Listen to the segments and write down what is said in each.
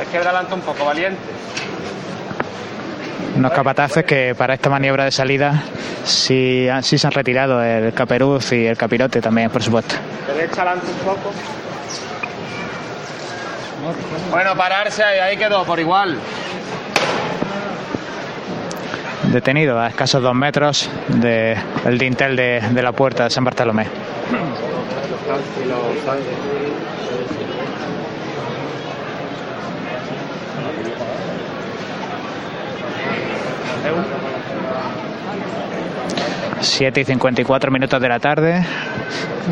Es que adelanta un poco, valiente. Unos capataces que para esta maniobra de salida sí, sí se han retirado, el caperuz y el capirote también, por supuesto. Derecha adelante un poco. Bueno, pararse ahí, ahí quedó, por igual. Detenido a escasos dos metros del dintel de, de la puerta de San Bartolomé. Siete y 54 minutos de la tarde.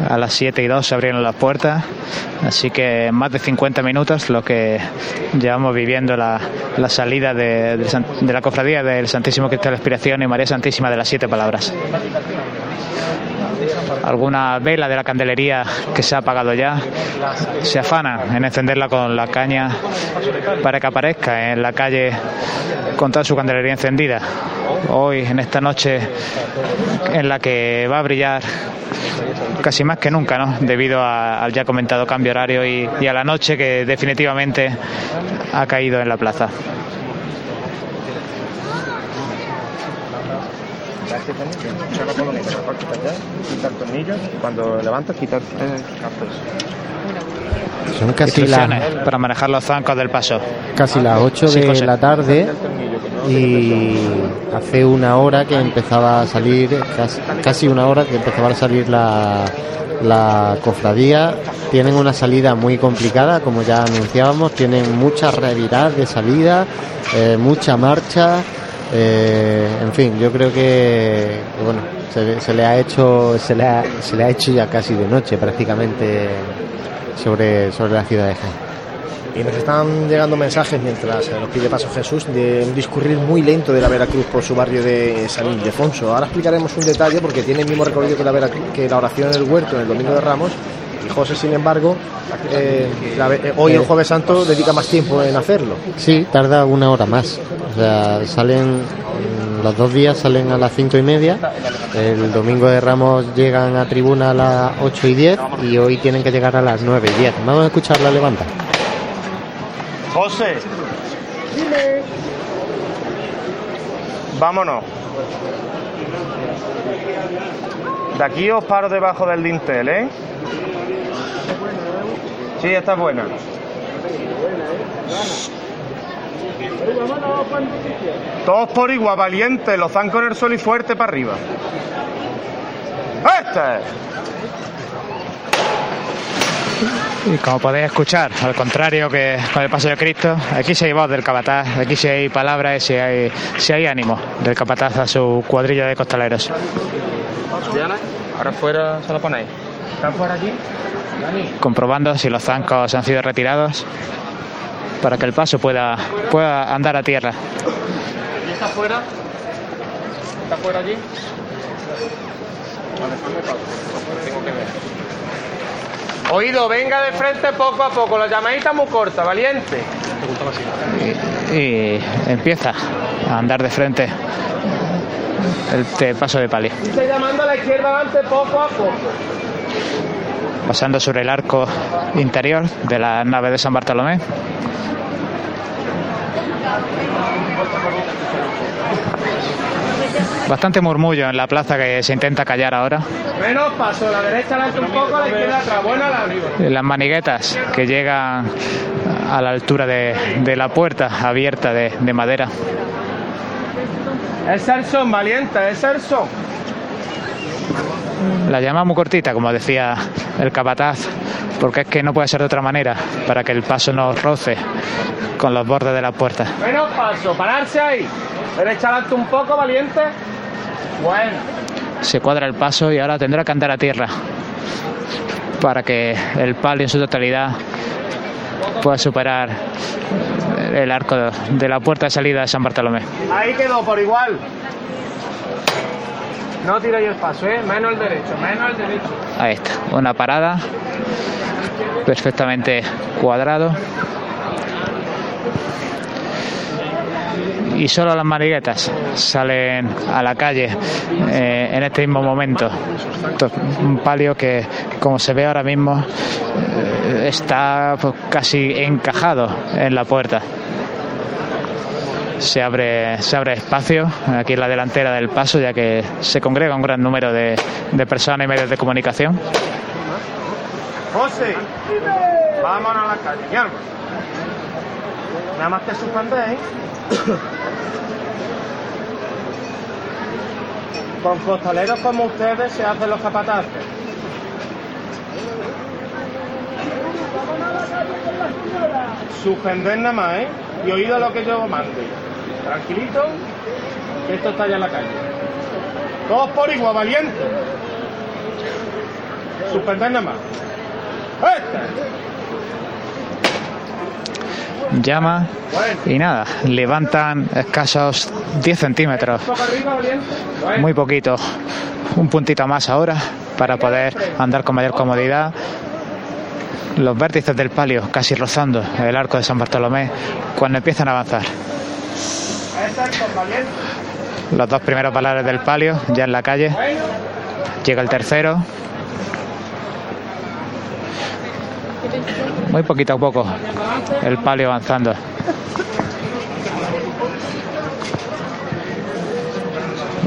A las 7 y 2 se abrieron las puertas. Así que más de 50 minutos lo que llevamos viviendo la, la salida de, de, de, la cofradía del Santísimo Cristo de la Expiración y María Santísima de las Siete Palabras. Alguna vela de la candelería que se ha apagado ya se afana en encenderla con la caña para que aparezca en la calle con toda su candelería encendida. Hoy, en esta noche en la que va a brillar casi más que nunca, ¿no? Debido al ya comentado cambio horario y a la noche que definitivamente ha caído en la plaza. Quitar tornillos y cuando levantas quitar son casi las para manejar los zancos del paso. casi las 8 de sí, la tarde y hace una hora que empezaba a salir casi, casi una hora que empezaba a salir la, la cofradía. Tienen una salida muy complicada como ya anunciábamos tienen mucha reviradas de salida eh, mucha marcha eh, en fin, yo creo que bueno, se, le ha hecho se le ha, se le ha hecho ya casi de noche prácticamente sobre, sobre la ciudad de Jaén. Y nos están llegando mensajes mientras nos pide paso Jesús de un discurrir muy lento de la Veracruz por su barrio de San Ildefonso. Ahora explicaremos un detalle porque tiene el mismo recorrido que la, Veracruz, que la oración en el huerto en el Domingo de Ramos y José, sin embargo, eh, la, eh, hoy el Jueves Santo dedica más tiempo en hacerlo. Sí, tarda una hora más. O sea, salen los dos días salen a las cinco y media. El domingo de Ramos llegan a tribuna a las ocho y diez y hoy tienen que llegar a las nueve y diez. Vamos a escuchar la levanta. José. Dime. Vámonos. De aquí os paro debajo del dintel, ¿eh? Sí, está buena. Todos por igual, valiente, los zancos en el sol y fuerte para arriba. ¡Este! Y como podéis escuchar, al contrario que con el paso de Cristo, aquí sí hay voz del capataz, aquí sí hay palabras y sí hay, sí hay ánimo del capataz a su cuadrilla de costaleros. Diana, ahora fuera se lo ponéis. ¿Están fuera aquí? Comprobando si los zancos han sido retirados para que el paso pueda, pueda andar a tierra. ¿Y está fuera? ¿Está fuera allí? Tengo que ver. Oído, venga de frente poco a poco, la llamadita muy corta, valiente. Y, y empieza a andar de frente el, el paso de pali. Estoy llamando a la izquierda adelante poco a poco. Pasando sobre el arco interior de la nave de San Bartolomé. Bastante murmullo en la plaza que se intenta callar ahora. Menos paso, la derecha adelante un poco, la izquierda atrás. Buena la arriba. Las maniguetas que llegan a la altura de, de la puerta abierta de, de madera. Es el son, valiente, es el son. La llama muy cortita, como decía el capataz, porque es que no puede ser de otra manera para que el paso no roce con los bordes de la puerta. Menos paso, pararse ahí. Derecha adelante un poco, valiente. Bueno. Se cuadra el paso y ahora tendrá que andar a tierra para que el palo en su totalidad pueda superar el arco de la puerta de salida de San Bartolomé. Ahí quedó por igual. No tiréis el paso, ¿eh? Menos el derecho, menos el derecho. Ahí está, una parada perfectamente cuadrado. y solo las mariguetas salen a la calle eh, en este mismo momento. Un palio que, como se ve ahora mismo, eh, está pues, casi encajado en la puerta. Se abre, se abre espacio aquí en la delantera del paso, ya que se congrega un gran número de, de personas y medios de comunicación. José, vámonos a la calle, Nada más te suspendéis. Con costaleros como ustedes se hacen los capataces. Suspender nada más, ¿eh? Y oído lo que yo mande. Tranquilito, que esto está ya en la calle. Todos por igual, valiente. Suspender nada más. ¡Este! llama y nada, levantan escasos 10 centímetros, muy poquito, un puntito más ahora para poder andar con mayor comodidad. Los vértices del palio casi rozando el arco de San Bartolomé cuando empiezan a avanzar. Los dos primeros balares del palio ya en la calle. Llega el tercero. muy poquito a poco el palio avanzando.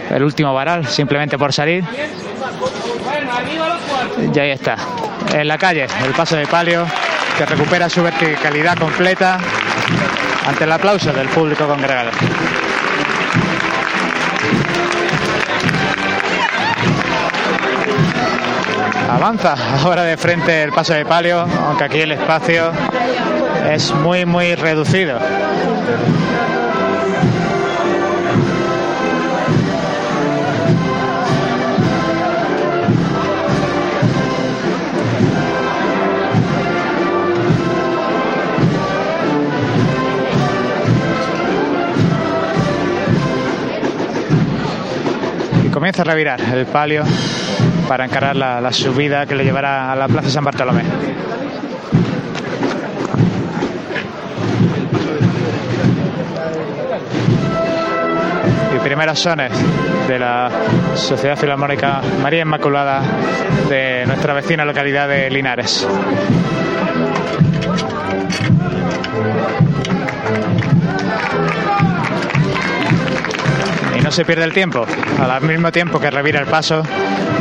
El último varal, simplemente por salir. Y ahí está. En la calle, el paso de palio que recupera su verticalidad completa ante el aplauso del público congregado. avanza ahora de frente el paso de palio, aunque aquí el espacio es muy, muy reducido. Comienza a revirar el palio para encarar la, subida que le llevará a la Plaza San Bartolomé. y primeras sones de la Sociedad Filarmónica María Inmaculada de nuestra vecina localidad de Linares. No se pierde el tiempo, al mismo tiempo que revira el paso,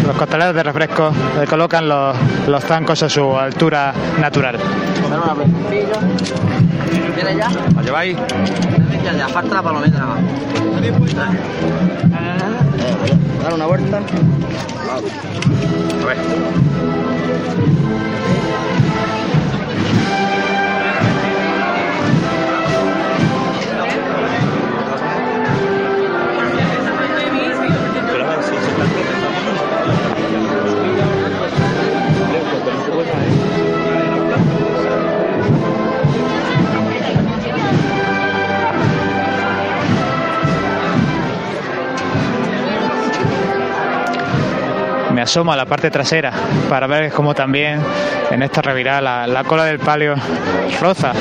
los costaleros de refresco le colocan los, los zancos a su altura natural. ¿Viene ya? Falta la. Dar una vuelta. A ver. Me asomo a la parte trasera para ver cómo también en esta revirada la, cola del palio roza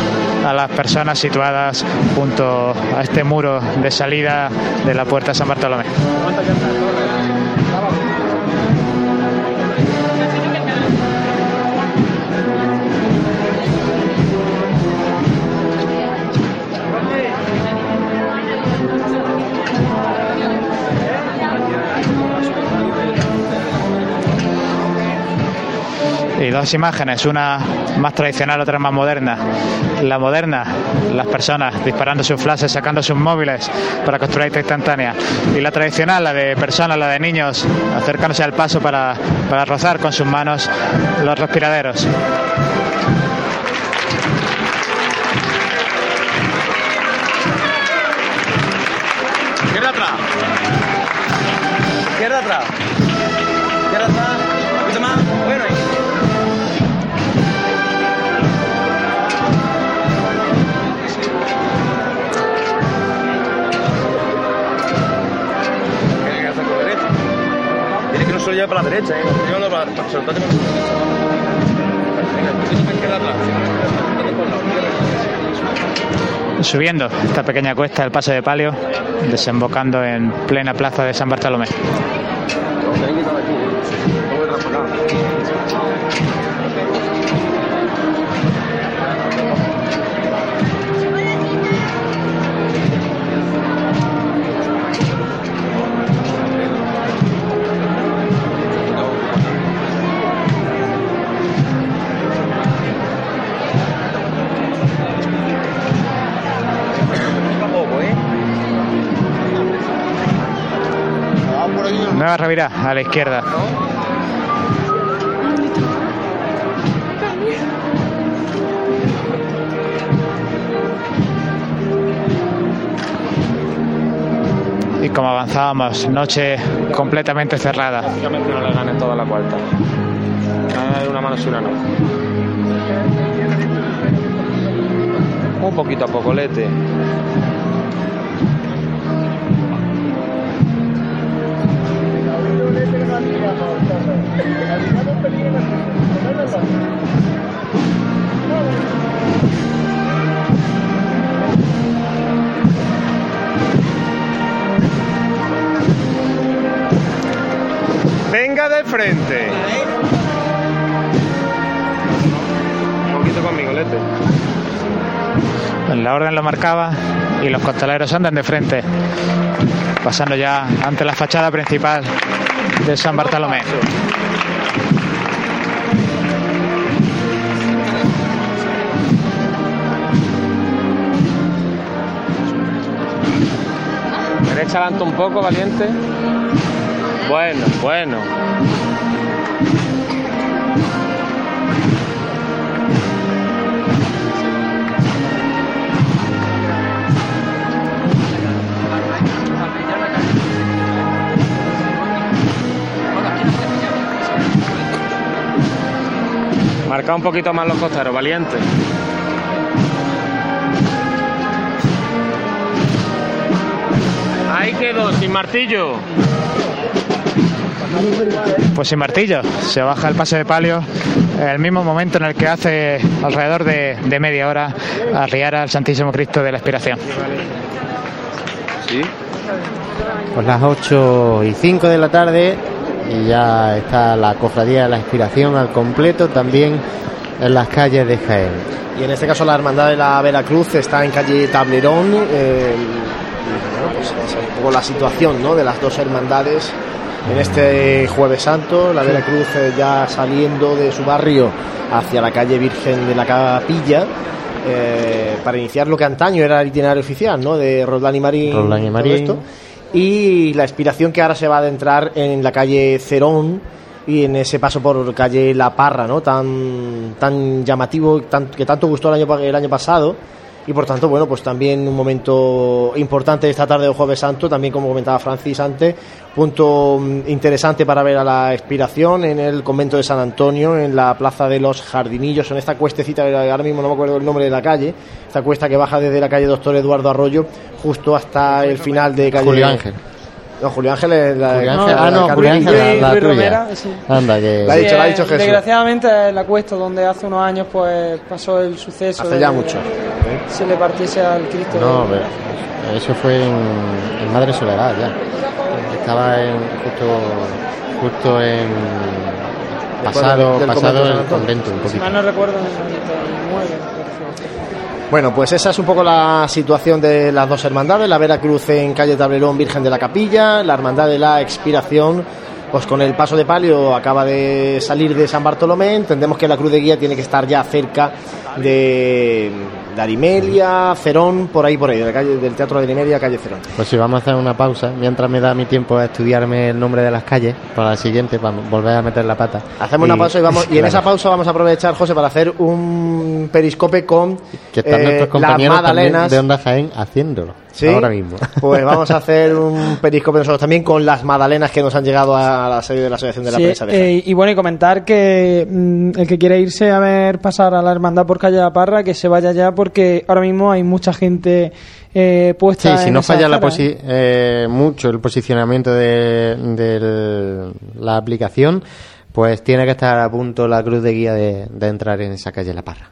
a las personas situadas junto a este muro de salida de la puerta San Bartolomé. Y dos imágenes, una más tradicional, otra más moderna. La moderna, las personas disparando sus flashes, sacando sus móviles para construir esta instantánea. Y la tradicional, la de personas, la de niños, acercándose al paso para, para rozar con sus manos los respiraderos. Izquierda atrás. Izquierda atrás. Para la derecha, ¿eh? Para subiendo esta pequeña cuesta del paso de palio, desembocando en plena plaza de San Bartolomé. Nueva a la izquierda. Y como avanzábamos, noche completamente cerrada. Una mano si no. Un poquito a poco, lete. Venga de frente. Un poquito conmigo, lete. La orden lo marcaba y los costaleros andan de frente, pasando ya ante la fachada principal de San Bartolomé. Derecha adelante un poco, valiente. Bueno, bueno. Marca un poquito más los costeros, valiente. Ahí quedó, sin martillo. Pues sin martillo, se baja el pase de palio en el mismo momento en el que hace alrededor de, de media hora arriar al Santísimo Cristo de la Expiración. Sí. Pues las 8 y 5 de la tarde y ya está la cofradía de la inspiración al completo también en las calles de Jaén. Y en este caso la Hermandad de la Veracruz está en calle Tablerón. eh, bueno, pues esa es un poco la situación ¿no? de las dos hermandades en este Jueves Santo. La Veracruz eh, ya saliendo de su barrio hacia la calle Virgen de la Capilla. eh, para iniciar lo que antaño era el itinerario oficial, ¿no? De Roldán y Marín. Roldán y todo Marín. esto. Y la inspiración que ahora se va a adentrar en la calle Cerón y en ese paso por calle La Parra, ¿no? Tan, tan llamativo, tan- que tanto gustó el año, el año pasado. Y por tanto, bueno, pues también un momento importante esta tarde de Jueves Santo, también como comentaba Francis antes, punto mm, interesante para ver a la expiración en el convento de San Antonio, en la plaza de los Jardinillos, en esta cuestecita, ahora mismo no me acuerdo el nombre de la calle, esta cuesta que baja desde la calle Doctor Eduardo Arroyo justo hasta el final de calle Julio Ángel. No, Julio Ángel es la, Julio la- Ángel, ah, no, Julio Ángel, la, la tuya. Sí. Anda, que... La ha dicho, la ha Sí, dicho Jesús. Desgraciadamente es la cuesta donde hace unos años pues pasó el suceso. Hace de ya mucho. Se le partiese al Cristo. No, pero eso fue en, en Madre Soledad ya. Estaba en, justo, justo en pasado, del pasado convento el convento un Si poquito. mal no recuerdo, en el 99. perfecto. Bueno, pues esa es un poco la situación de las dos hermandades, la Veracruz en calle Tablerón Virgen de la Capilla, la Hermandad de la Expiración, pues con el paso de palio acaba de salir de San Bartolomé, entendemos que la Cruz de Guía tiene que estar ya cerca de, de Arimelia, Cerón, por ahí, por ahí, de la calle, del Teatro de Arimelia, calle Cerón. Pues sí, vamos a hacer una pausa mientras me da mi tiempo a estudiarme el nombre de las calles para la siguiente, para volver a meter la pata. Hacemos una pausa y vamos y en esa pausa vamos a aprovechar, José, para hacer un periscope con Que están eh, nuestros las compañeros también magdalenas. de Onda Jaén haciéndolo. ¿Sí? Ahora mismo. Pues vamos a hacer un periscope nosotros también con las magdalenas que nos han llegado a la sede de la Asociación de la Sí, Prensa de Jaén. eh, y bueno, y comentar que mm, el que quiera irse a ver pasar a la hermandad por calle La Parra, que se vaya ya porque ahora mismo hay mucha gente eh, puesta Sí, si en no falla la posi- eh, mucho el posicionamiento de, la aplicación, pues tiene que estar a punto la cruz de guía de, de entrar en esa calle La Parra.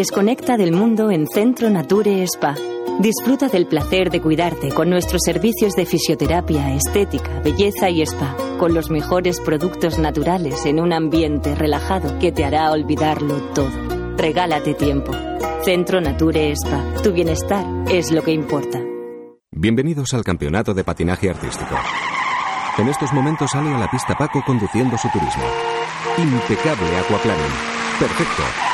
Desconecta del mundo en Centro Nature Spa. Disfruta del placer de cuidarte con nuestros servicios de fisioterapia, estética, belleza y spa, con los mejores productos naturales en un ambiente relajado que te hará olvidarlo todo. Regálate tiempo. Centro Nature Spa. Tu bienestar es lo que importa. Bienvenidos al Campeonato de Patinaje Artístico. En estos momentos sale a la pista Paco conduciendo su turismo. Impecable aquaplaning. Perfecto.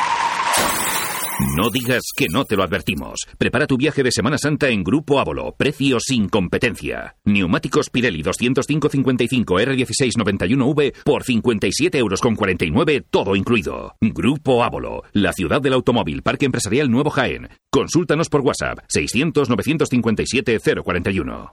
No digas que no te lo advertimos. Prepara tu viaje de Semana Santa en Grupo Ávolo. Precio sin competencia. Neumáticos Pirelli 205-55 R1691V por 57 euros con 49, todo incluido. Grupo Ávolo, la ciudad del automóvil, Parque Empresarial Nuevo Jaén. Consúltanos por WhatsApp 600-957-041.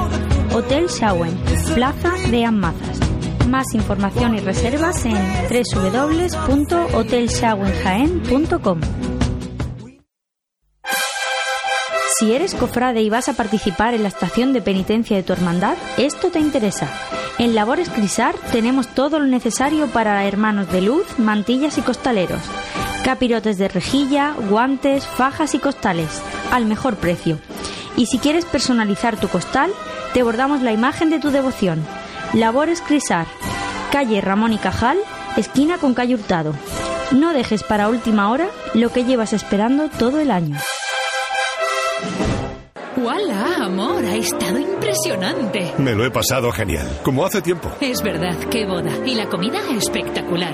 Hotel Shawen, Plaza de Amazas. Más información y reservas en www.hotelshawenjaen.com. Si eres cofrade y vas a participar en la estación de penitencia de tu hermandad, esto te interesa. En Labores Crisar tenemos todo lo necesario para hermanos de luz, mantillas y costaleros. Capirotes de rejilla, guantes, fajas y costales, al mejor precio. Y si quieres personalizar tu costal, te bordamos la imagen de tu devoción. Labores Crisar, calle Ramón y Cajal, esquina con calle Hurtado. No dejes para última hora lo que llevas esperando todo el año. ¡Hola, amor! Ha estado impresionante. Me lo he pasado genial, como hace tiempo. Es verdad, qué boda. Y la comida espectacular.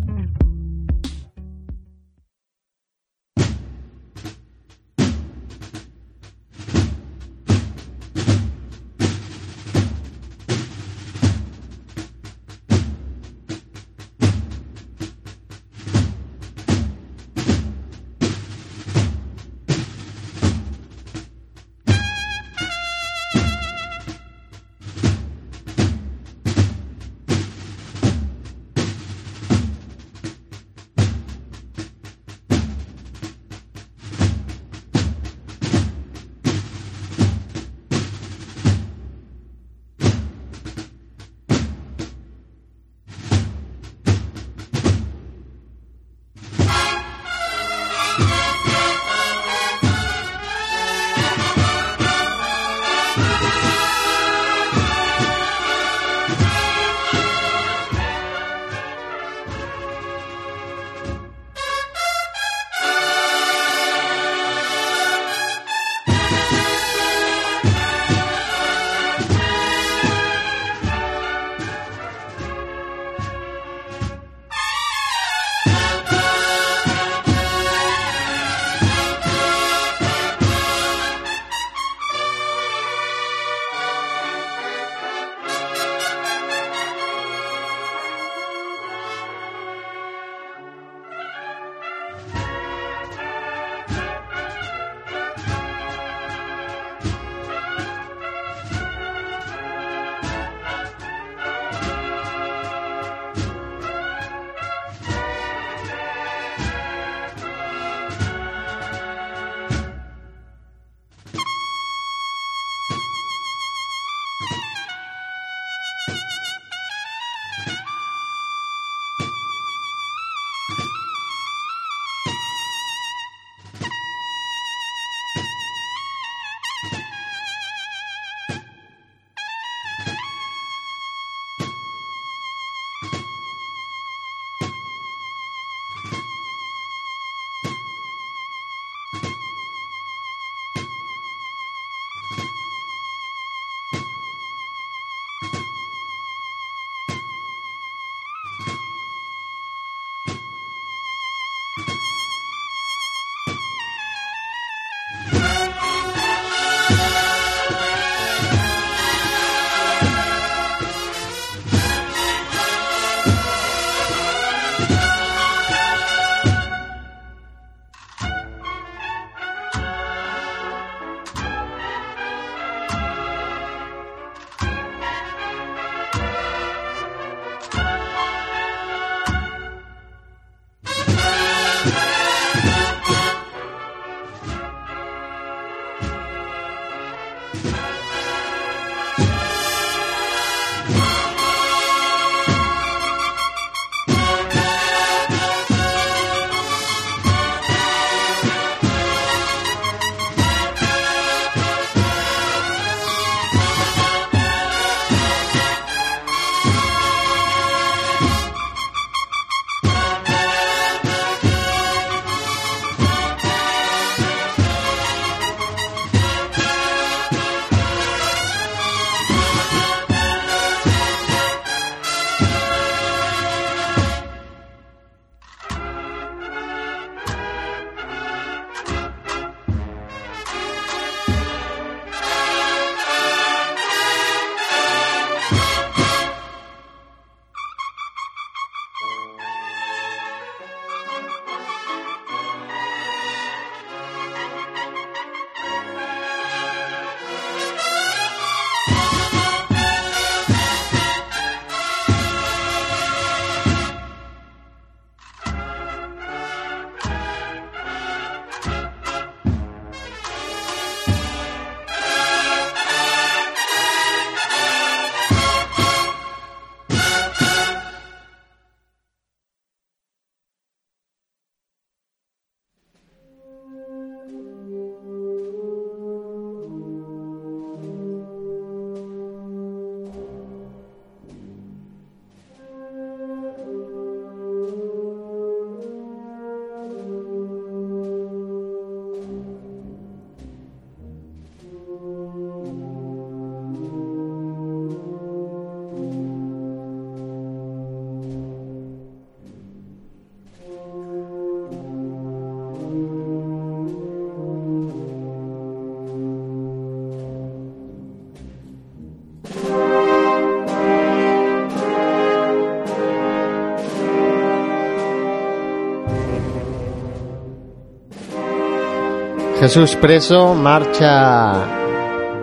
Jesús Preso, marcha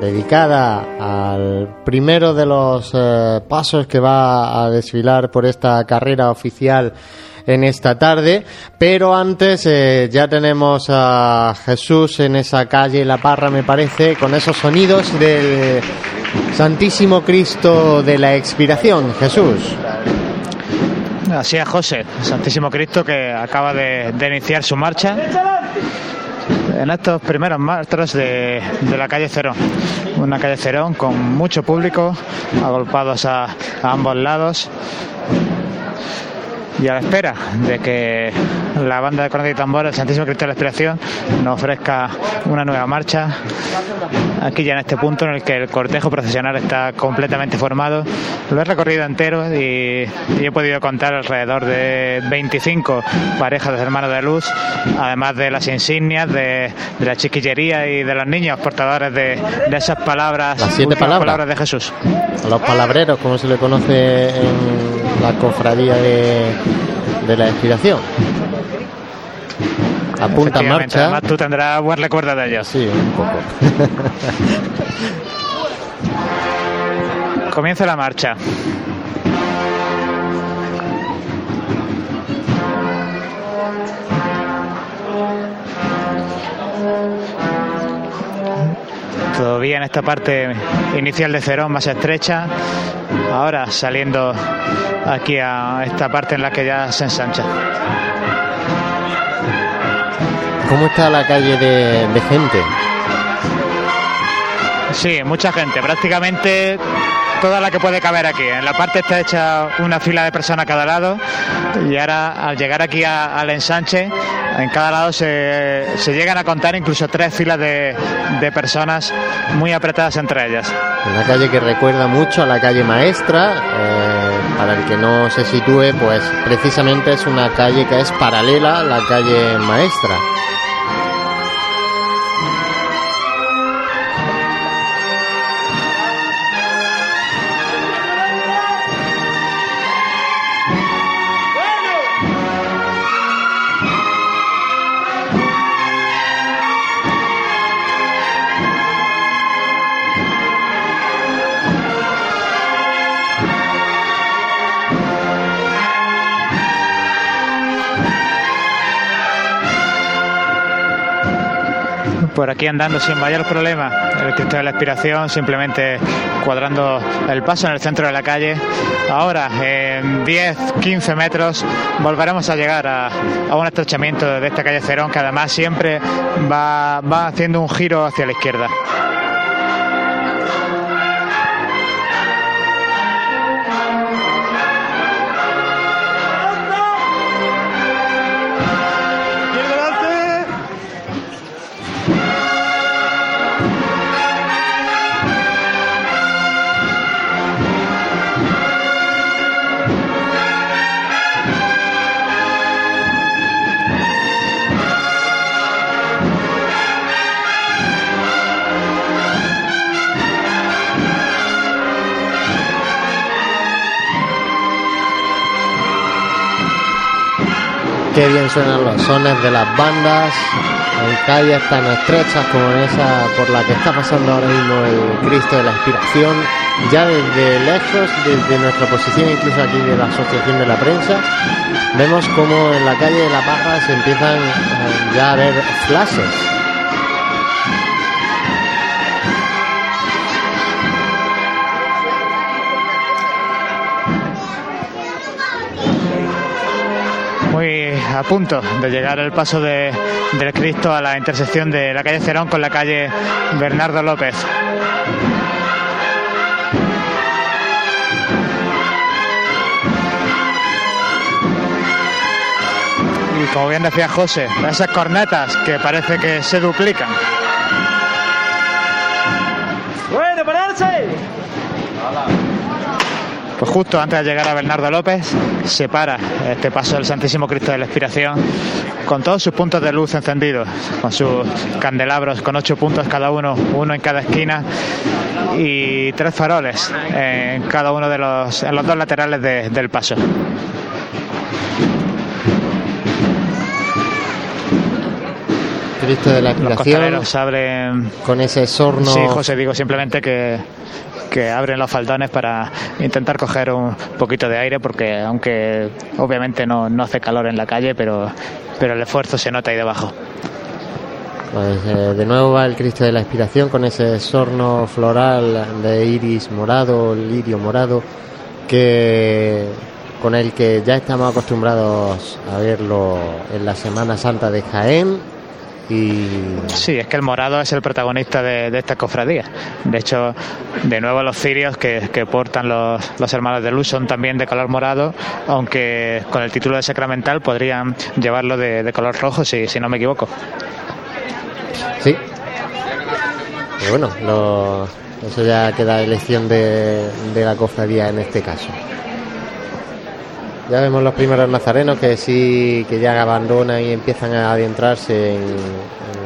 dedicada al primero de los eh, pasos que va a desfilar por esta carrera oficial en esta tarde, pero antes eh, ya tenemos a Jesús en esa calle La Parra, me parece, con esos sonidos del Santísimo Cristo de la Expiración. Jesús. Así es, José, Santísimo Cristo que acaba de, de iniciar su marcha en estos primeros metros de, la calle Cerón. Una calle Cerón con mucho público, agolpados a, a ambos lados y a la espera de que la banda de cornet y tambor, el Santísimo Cristo de la Inspiración, nos ofrezca una nueva marcha. Aquí ya en este punto en el que el cortejo procesional está completamente formado. Lo he recorrido entero y, he podido contar alrededor de 25 parejas de hermanos de luz, además de las insignias, de, la chiquillería y de los niños portadores de, esas palabras, las siete palabras. de Jesús. A los palabreros, como se le conoce en la cofradía de, de la inspiración. Apunta en marcha. Además, tú tendrás buen recuerdo de ellos. Sí, un poco. Comienza la marcha. Todavía en esta parte inicial de Cerón más estrecha. Ahora saliendo aquí a esta parte en la que ya se ensancha. ¿Cómo está la calle de, gente? Sí, mucha gente, prácticamente toda la que puede caber aquí. En la parte está hecha una fila de personas a cada lado y ahora al llegar aquí al ensanche, en cada lado se, llegan a contar incluso tres filas de, personas muy apretadas entre ellas. Una calle que recuerda mucho a la calle maestra. Eh, para el que no se sitúe, pues precisamente es una calle que es paralela a la calle maestra. Por aquí andando sin mayor problema. El Cristo de la Expiración simplemente cuadrando el paso en el centro de la calle. Ahora, en 10, 15 metros, volveremos a llegar a, un estrechamiento de esta calle Cerón, que además siempre va, va haciendo un giro hacia la izquierda. Qué bien suenan los sones de las bandas en calles tan estrechas como esa por la que está pasando ahora mismo el Cristo de la Inspiración. Ya desde lejos, desde nuestra posición, incluso aquí de la Asociación de la Prensa, vemos como en la calle de La Parra se empiezan eh, ya a ver flashes a punto de llegar el paso de, del Cristo a la intersección de la calle Cerón con la calle Bernardo López. Y como bien decía José, esas cornetas que parece que se duplican. Bueno, pararse. Pues justo antes de llegar a Bernardo López, se para este paso del Santísimo Cristo de la Expiración con todos sus puntos de luz encendidos, con sus candelabros con ocho puntos cada uno, uno en cada esquina y tres faroles en cada uno de los, en los dos laterales del paso. Cristo de la Inspiración. Los abren. Con ese sorno. Sí, José, digo simplemente que, que abren los faldones para intentar coger un poquito de aire, porque aunque obviamente no, no hace calor en la calle, pero, pero el esfuerzo se nota ahí debajo. Pues eh, de nuevo va el Cristo de la Inspiración con ese sorno floral de iris morado, lirio morado, que con el que ya estamos acostumbrados a verlo en la Semana Santa de Jaén. Y... Sí, es que el morado es el protagonista de, esta cofradía. De hecho, de nuevo los cirios que, portan los, los, hermanos de luz son también de color morado, aunque con el título de sacramental podrían llevarlo de, color rojo, si, si no me equivoco. Sí. Pero bueno, eso ya queda elección de, la cofradía en este caso. Ya vemos los primeros nazarenos que sí, que ya abandonan y empiezan a adentrarse en,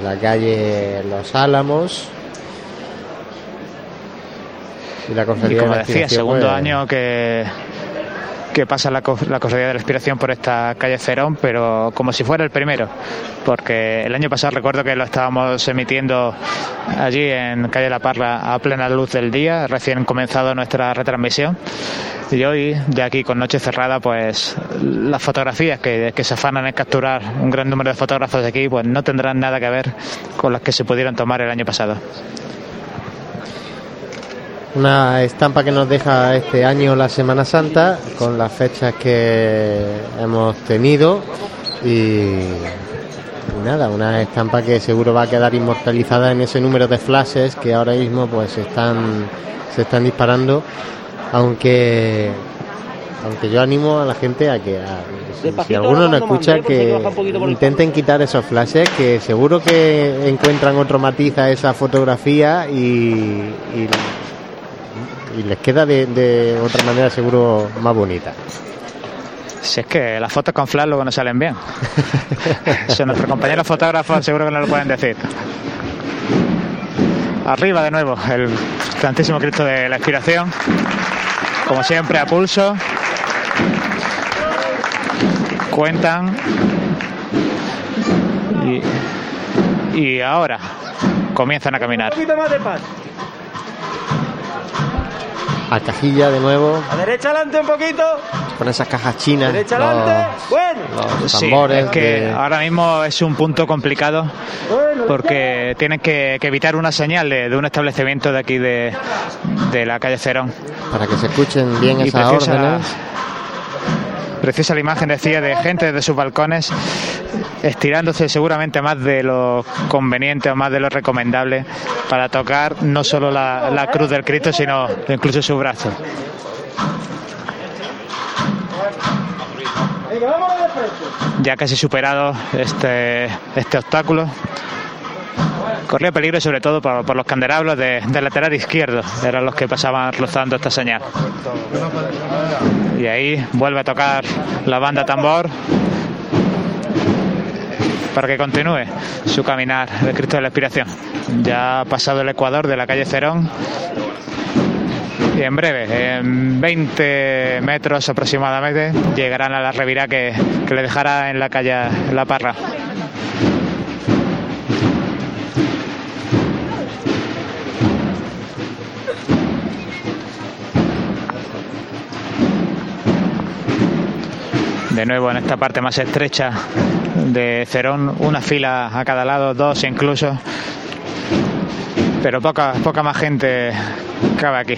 la calle Los Álamos. Y la. Y como decía, segundo pues, año que que pasa la, la cofradía de la por esta calle Cerón, pero como si fuera el primero, porque el año pasado recuerdo que lo estábamos emitiendo allí en calle La Parla a plena luz del día, recién comenzado nuestra retransmisión. Y hoy, de aquí con noche cerrada, pues las fotografías que, que se afanan en capturar un gran número de fotógrafos de aquí, pues no tendrán nada que ver con las que se pudieron tomar el año pasado. Una estampa que nos deja este año la Semana Santa con las fechas que hemos tenido y, nada, una estampa que seguro va a quedar inmortalizada en ese número de flashes que ahora mismo pues están se están disparando aunque aunque yo animo a la gente a que si, alguno no escucha que intenten quitar esos flashes que seguro que encuentran otro matiz a esa fotografía y y les queda de, otra manera seguro más bonita. Si es que las fotos con flash luego no salen bien. nuestros compañeros fotógrafos seguro que no lo pueden decir. Arriba de nuevo el Santísimo Cristo de la Inspiración. Como siempre a pulso. Cuentan. Y, y ahora comienzan a caminar. Un poquito más de paz a cajilla de nuevo. A derecha adelante un poquito. Con esas cajas chinas. Derecha adelante. Bueno. Los tambores. es que ahora mismo es un punto complicado porque tienen que, evitar una señal de, un establecimiento de aquí de, de la calle Cerón. Para que se escuchen bien esas órdenes Precisa la imagen, decía, de gente desde sus balcones estirándose seguramente más de lo conveniente o más de lo recomendable para tocar no solo la, cruz del Cristo, sino incluso su brazo. Ya casi superado este, este obstáculo, corría peligro sobre todo por, los candelabros de, del lateral izquierdo, eran los que pasaban rozando esta señal. Y ahí vuelve a tocar la banda tambor para que continúe su caminar de Cristo de la Inspiración. Ya ha pasado el Ecuador de la calle Cerón y en breve, en 20 metros aproximadamente, llegarán a la revira que, que le dejará en la calle La Parra. De nuevo en esta parte más estrecha de Cerón, una fila a cada lado, dos incluso, pero poca, poca más gente cabe aquí.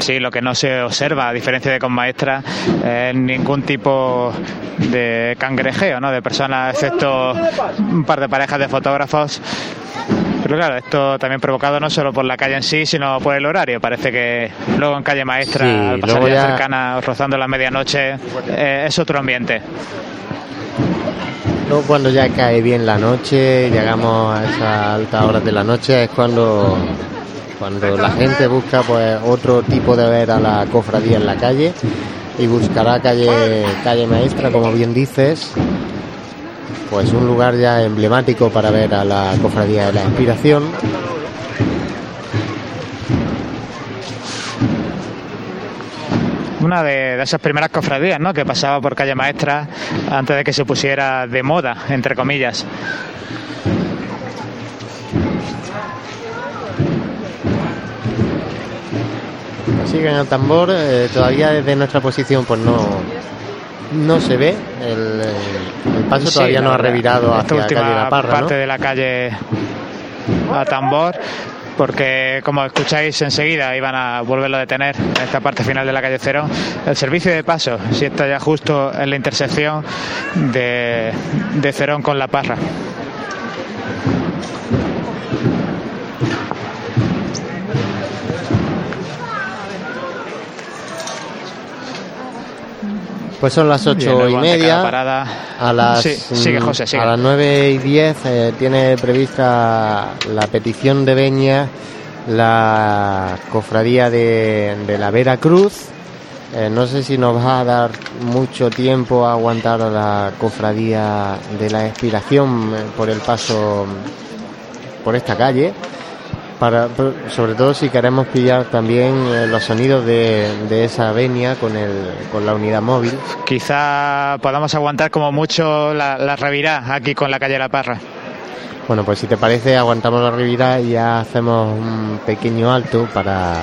Sí, lo que no se observa, a diferencia de con maestra, es ningún tipo de cangrejeo, ¿no? De personas, excepto un par de parejas de fotógrafos pero claro, esto también provocado no solo por la calle en sí, sino por el horario. Parece que luego en calle maestra, al pasar ya cercana, rozando la medianoche, eh, es otro ambiente. Luego cuando ya cae bien la noche, llegamos a esas altas horas de la noche, es cuando cuando la gente busca pues otro tipo de ver a la cofradía en la calle y buscará calle calle maestra como bien dices pues un lugar ya emblemático para ver a la cofradía de la inspiración. una de, esas primeras cofradías ¿no? que pasaba por calle Maestra antes de que se pusiera de moda, entre comillas. Siguen el tambor, eh, todavía desde nuestra posición pues no, no se ve, el, paso todavía no ha revirado hacia la calle La Parra. parte de la calle a tambor porque como escucháis enseguida iban a volverlo a detener en esta parte final de la calle Cero. El servicio de paso, si está ya justo en la intersección de, de Cerón con La Parra. Pues son las ocho y media. A las, mm, a las nueve y diez eh, tiene prevista la petición de Beña la cofradía de, de la Vera Cruz. Eh, no sé si nos va a dar mucho tiempo a aguantar la cofradía de la expiración eh, por el paso por esta calle para, sobre todo si queremos pillar también eh, los sonidos de, esa venia con, el, con la unidad móvil. Quizá podamos aguantar como mucho la, la revirá aquí con la calle La Parra. Bueno, pues si te parece, aguantamos la revirá y ya hacemos un pequeño alto para,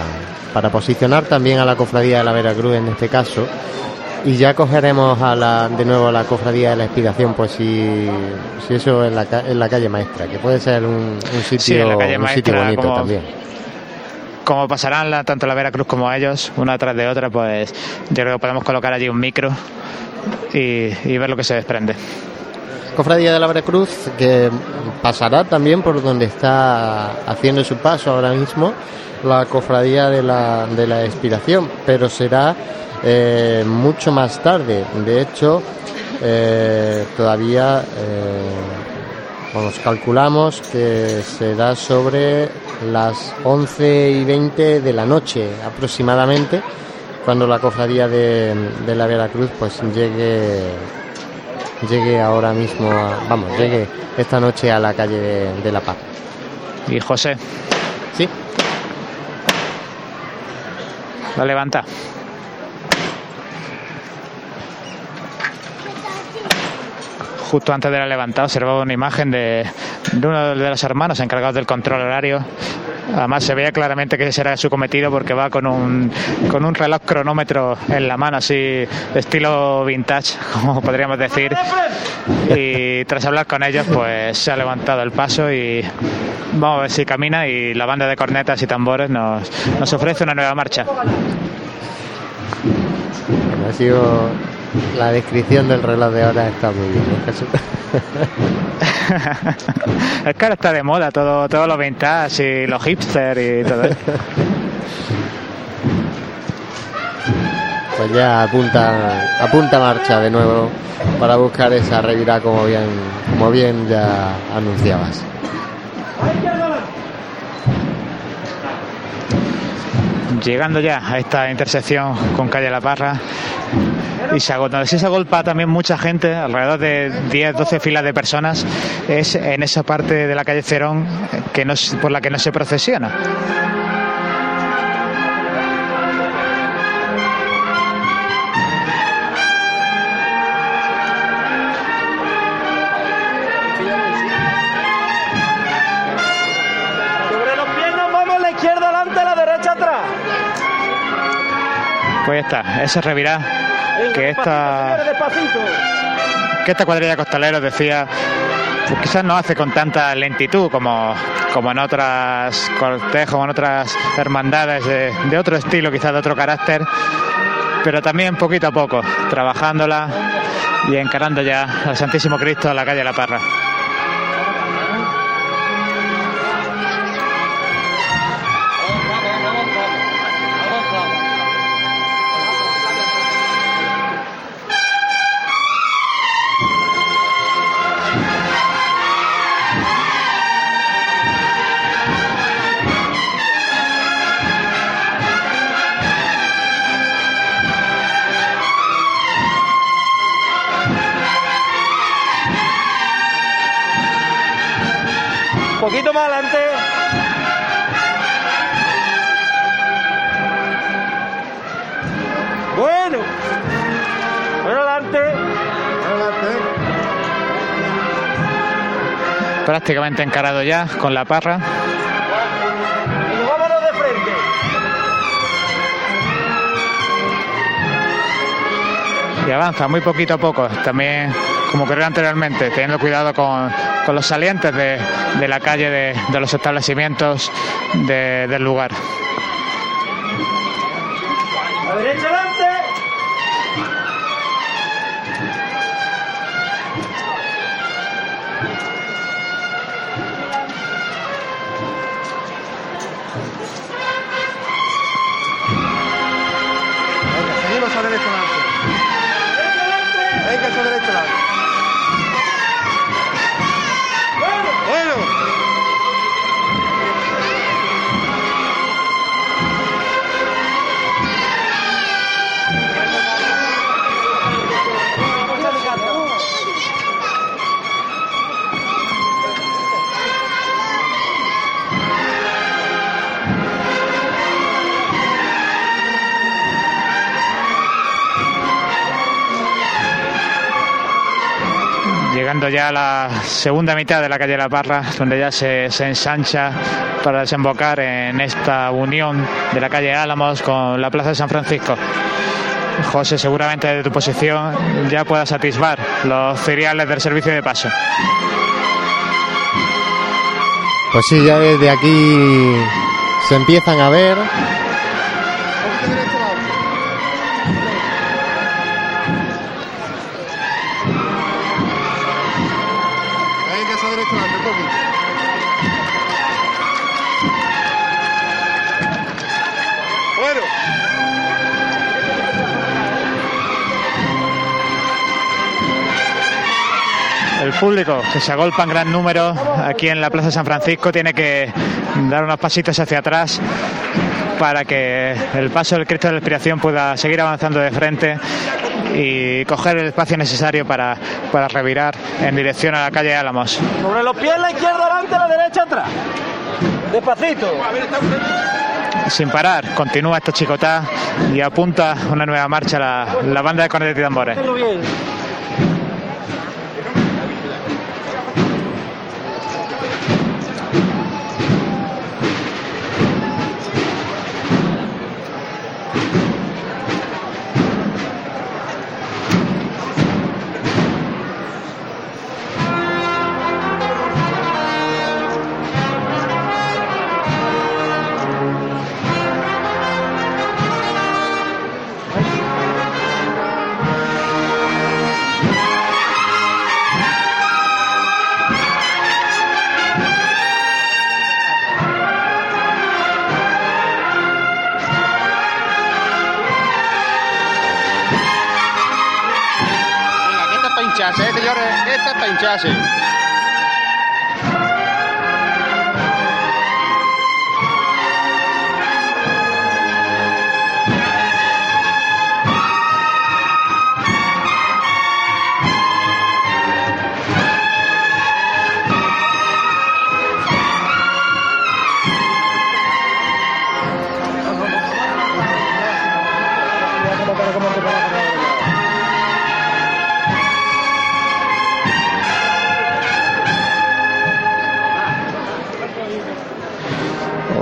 para posicionar también a la cofradía de la Veracruz en este caso y ya cogeremos a la, de nuevo la cofradía de la inspiración, pues si, si eso en la, en la calle maestra, que puede ser un, sitio, un sitio bonito también. Como pasarán tanto la Veracruz como ellos, una tras de otra, pues yo creo que podemos colocar allí un micro y, y ver lo que se desprende. Cofradía de la Veracruz que pasará también por donde está haciendo su paso ahora mismo la cofradía de la, de la expiración, pero será eh, mucho más tarde. De hecho, eh, todavía eh, calculamos que será sobre las 11 y 20 de la noche aproximadamente cuando la cofradía de, la Veracruz pues llegue llegue ahora mismo vamos llegue esta noche a la calle de, de La Paz. Y José sí. La levanta justo antes de la levantada observaba una imagen de, uno de los hermanos encargados del control horario. Además se veía claramente que ese era su cometido porque va con un, con un reloj cronómetro en la mano, así estilo vintage, como podríamos decir. Y tras hablar con ellos, pues se ha levantado el paso y vamos a ver si camina y la banda de cornetas y tambores nos, nos ofrece una nueva marcha. Ha sido la descripción del reloj de hora está muy bien, es que ahora está de moda todo, todo lo vintage y los hipsters y todo eso. Pues ya apunta, apunta marcha de nuevo para buscar esa revirá como bien, como bien ya anunciabas. Llegando ya a esta intersección con calle La Parra, y se agota. Si se agolpa también mucha gente, alrededor de 10, 12 filas de personas, es en esa parte de la calle Cerón que no, por la que no se procesiona. Pues ya está, ese revirá que esta que esta cuadrilla de costaleros decía pues quizás no hace con tanta lentitud como, como en otras cortejos, en otras hermandades de, de otro estilo, quizás de otro carácter, pero también poquito a poco, trabajándola y encarando ya al Santísimo Cristo a la calle La Parra. Prácticamente encarado ya con la parra. Y avanza muy poquito a poco. También, como ocurrió anteriormente, teniendo cuidado con, con los salientes de, de la calle, de, de los establecimientos de- del lugar. Segunda mitad de la calle La Parra, donde ya se, se ensancha para desembocar en esta unión de la calle Álamos con la Plaza de San Francisco. José, seguramente desde tu posición ya puedas atisbar los cereales del servicio de paso. Pues sí, ya desde aquí se empiezan a ver. Público que se agolpa en gran número aquí en la Plaza San Francisco tiene que dar unos pasitos hacia atrás para que el paso del Cristo de la Inspiración pueda seguir avanzando de frente y coger el espacio necesario para, para revirar en dirección a la calle Álamos. Sobre los pies, la izquierda adelante, la derecha atrás. Despacito. Sin parar, continúa esta chicotá y apunta una nueva marcha la, la banda de cornetas y tambores.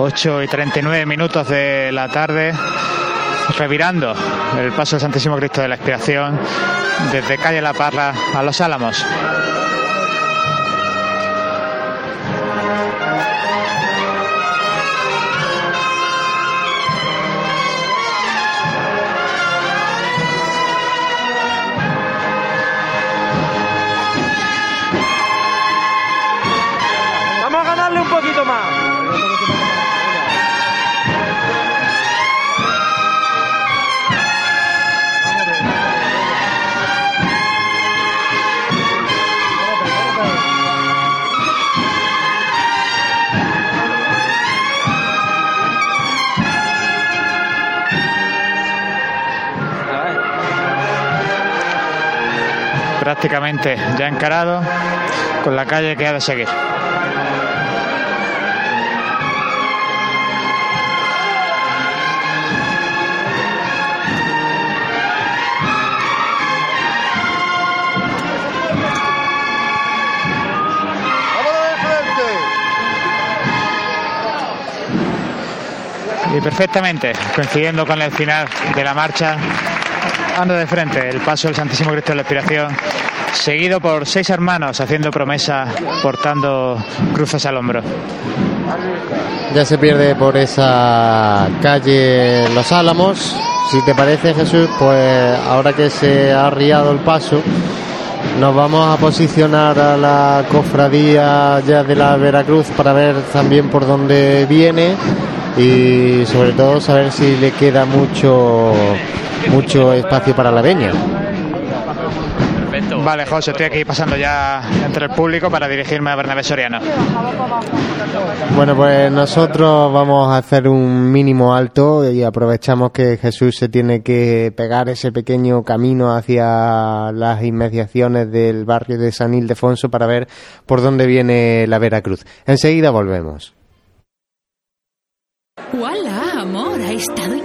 8 y 39 minutos de la tarde, revirando el paso del Santísimo Cristo de la Expiración desde calle La Parra a Los Álamos. prácticamente ya encarado con la calle que ha de seguir. y perfectamente coincidiendo con el final de la marcha anda de frente el paso del Santísimo Cristo de la Expiración seguido por seis hermanos haciendo promesa, portando cruces al hombro. Ya se pierde por esa calle Los Álamos. Si te parece, Jesús, pues ahora que se ha arriado el paso, nos vamos a posicionar a la cofradía ya de la Veracruz para ver también por dónde viene y sobre todo saber si le queda mucho mucho espacio para la veña. Vale, José, estoy aquí pasando ya entre el público para dirigirme a Bernabé Soriano. Bueno, pues nosotros vamos a hacer un mínimo alto y aprovechamos que Jesús se tiene que pegar ese pequeño camino hacia las inmediaciones del barrio de San Ildefonso para ver por dónde viene la Veracruz. Enseguida volvemos. ¡Hola, amor! Ha estado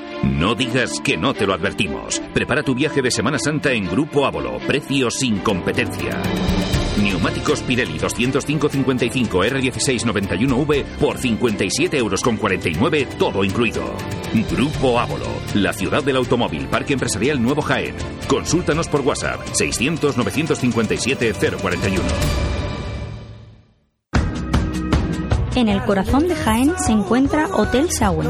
No digas que no te lo advertimos. Prepara tu viaje de Semana Santa en Grupo Ávolo. Precios sin competencia. Neumáticos Pirelli 205-55 R1691V por 57 euros con 49, todo incluido. Grupo Ávolo, la ciudad del automóvil, Parque Empresarial Nuevo Jaén. Consúltanos por WhatsApp 600-957-041. En el corazón de Jaén se encuentra Hotel Shawen,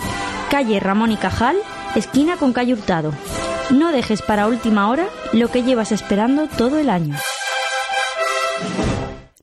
calle Ramón y Cajal, esquina con calle Hurtado. No dejes para última hora lo que llevas esperando todo el año.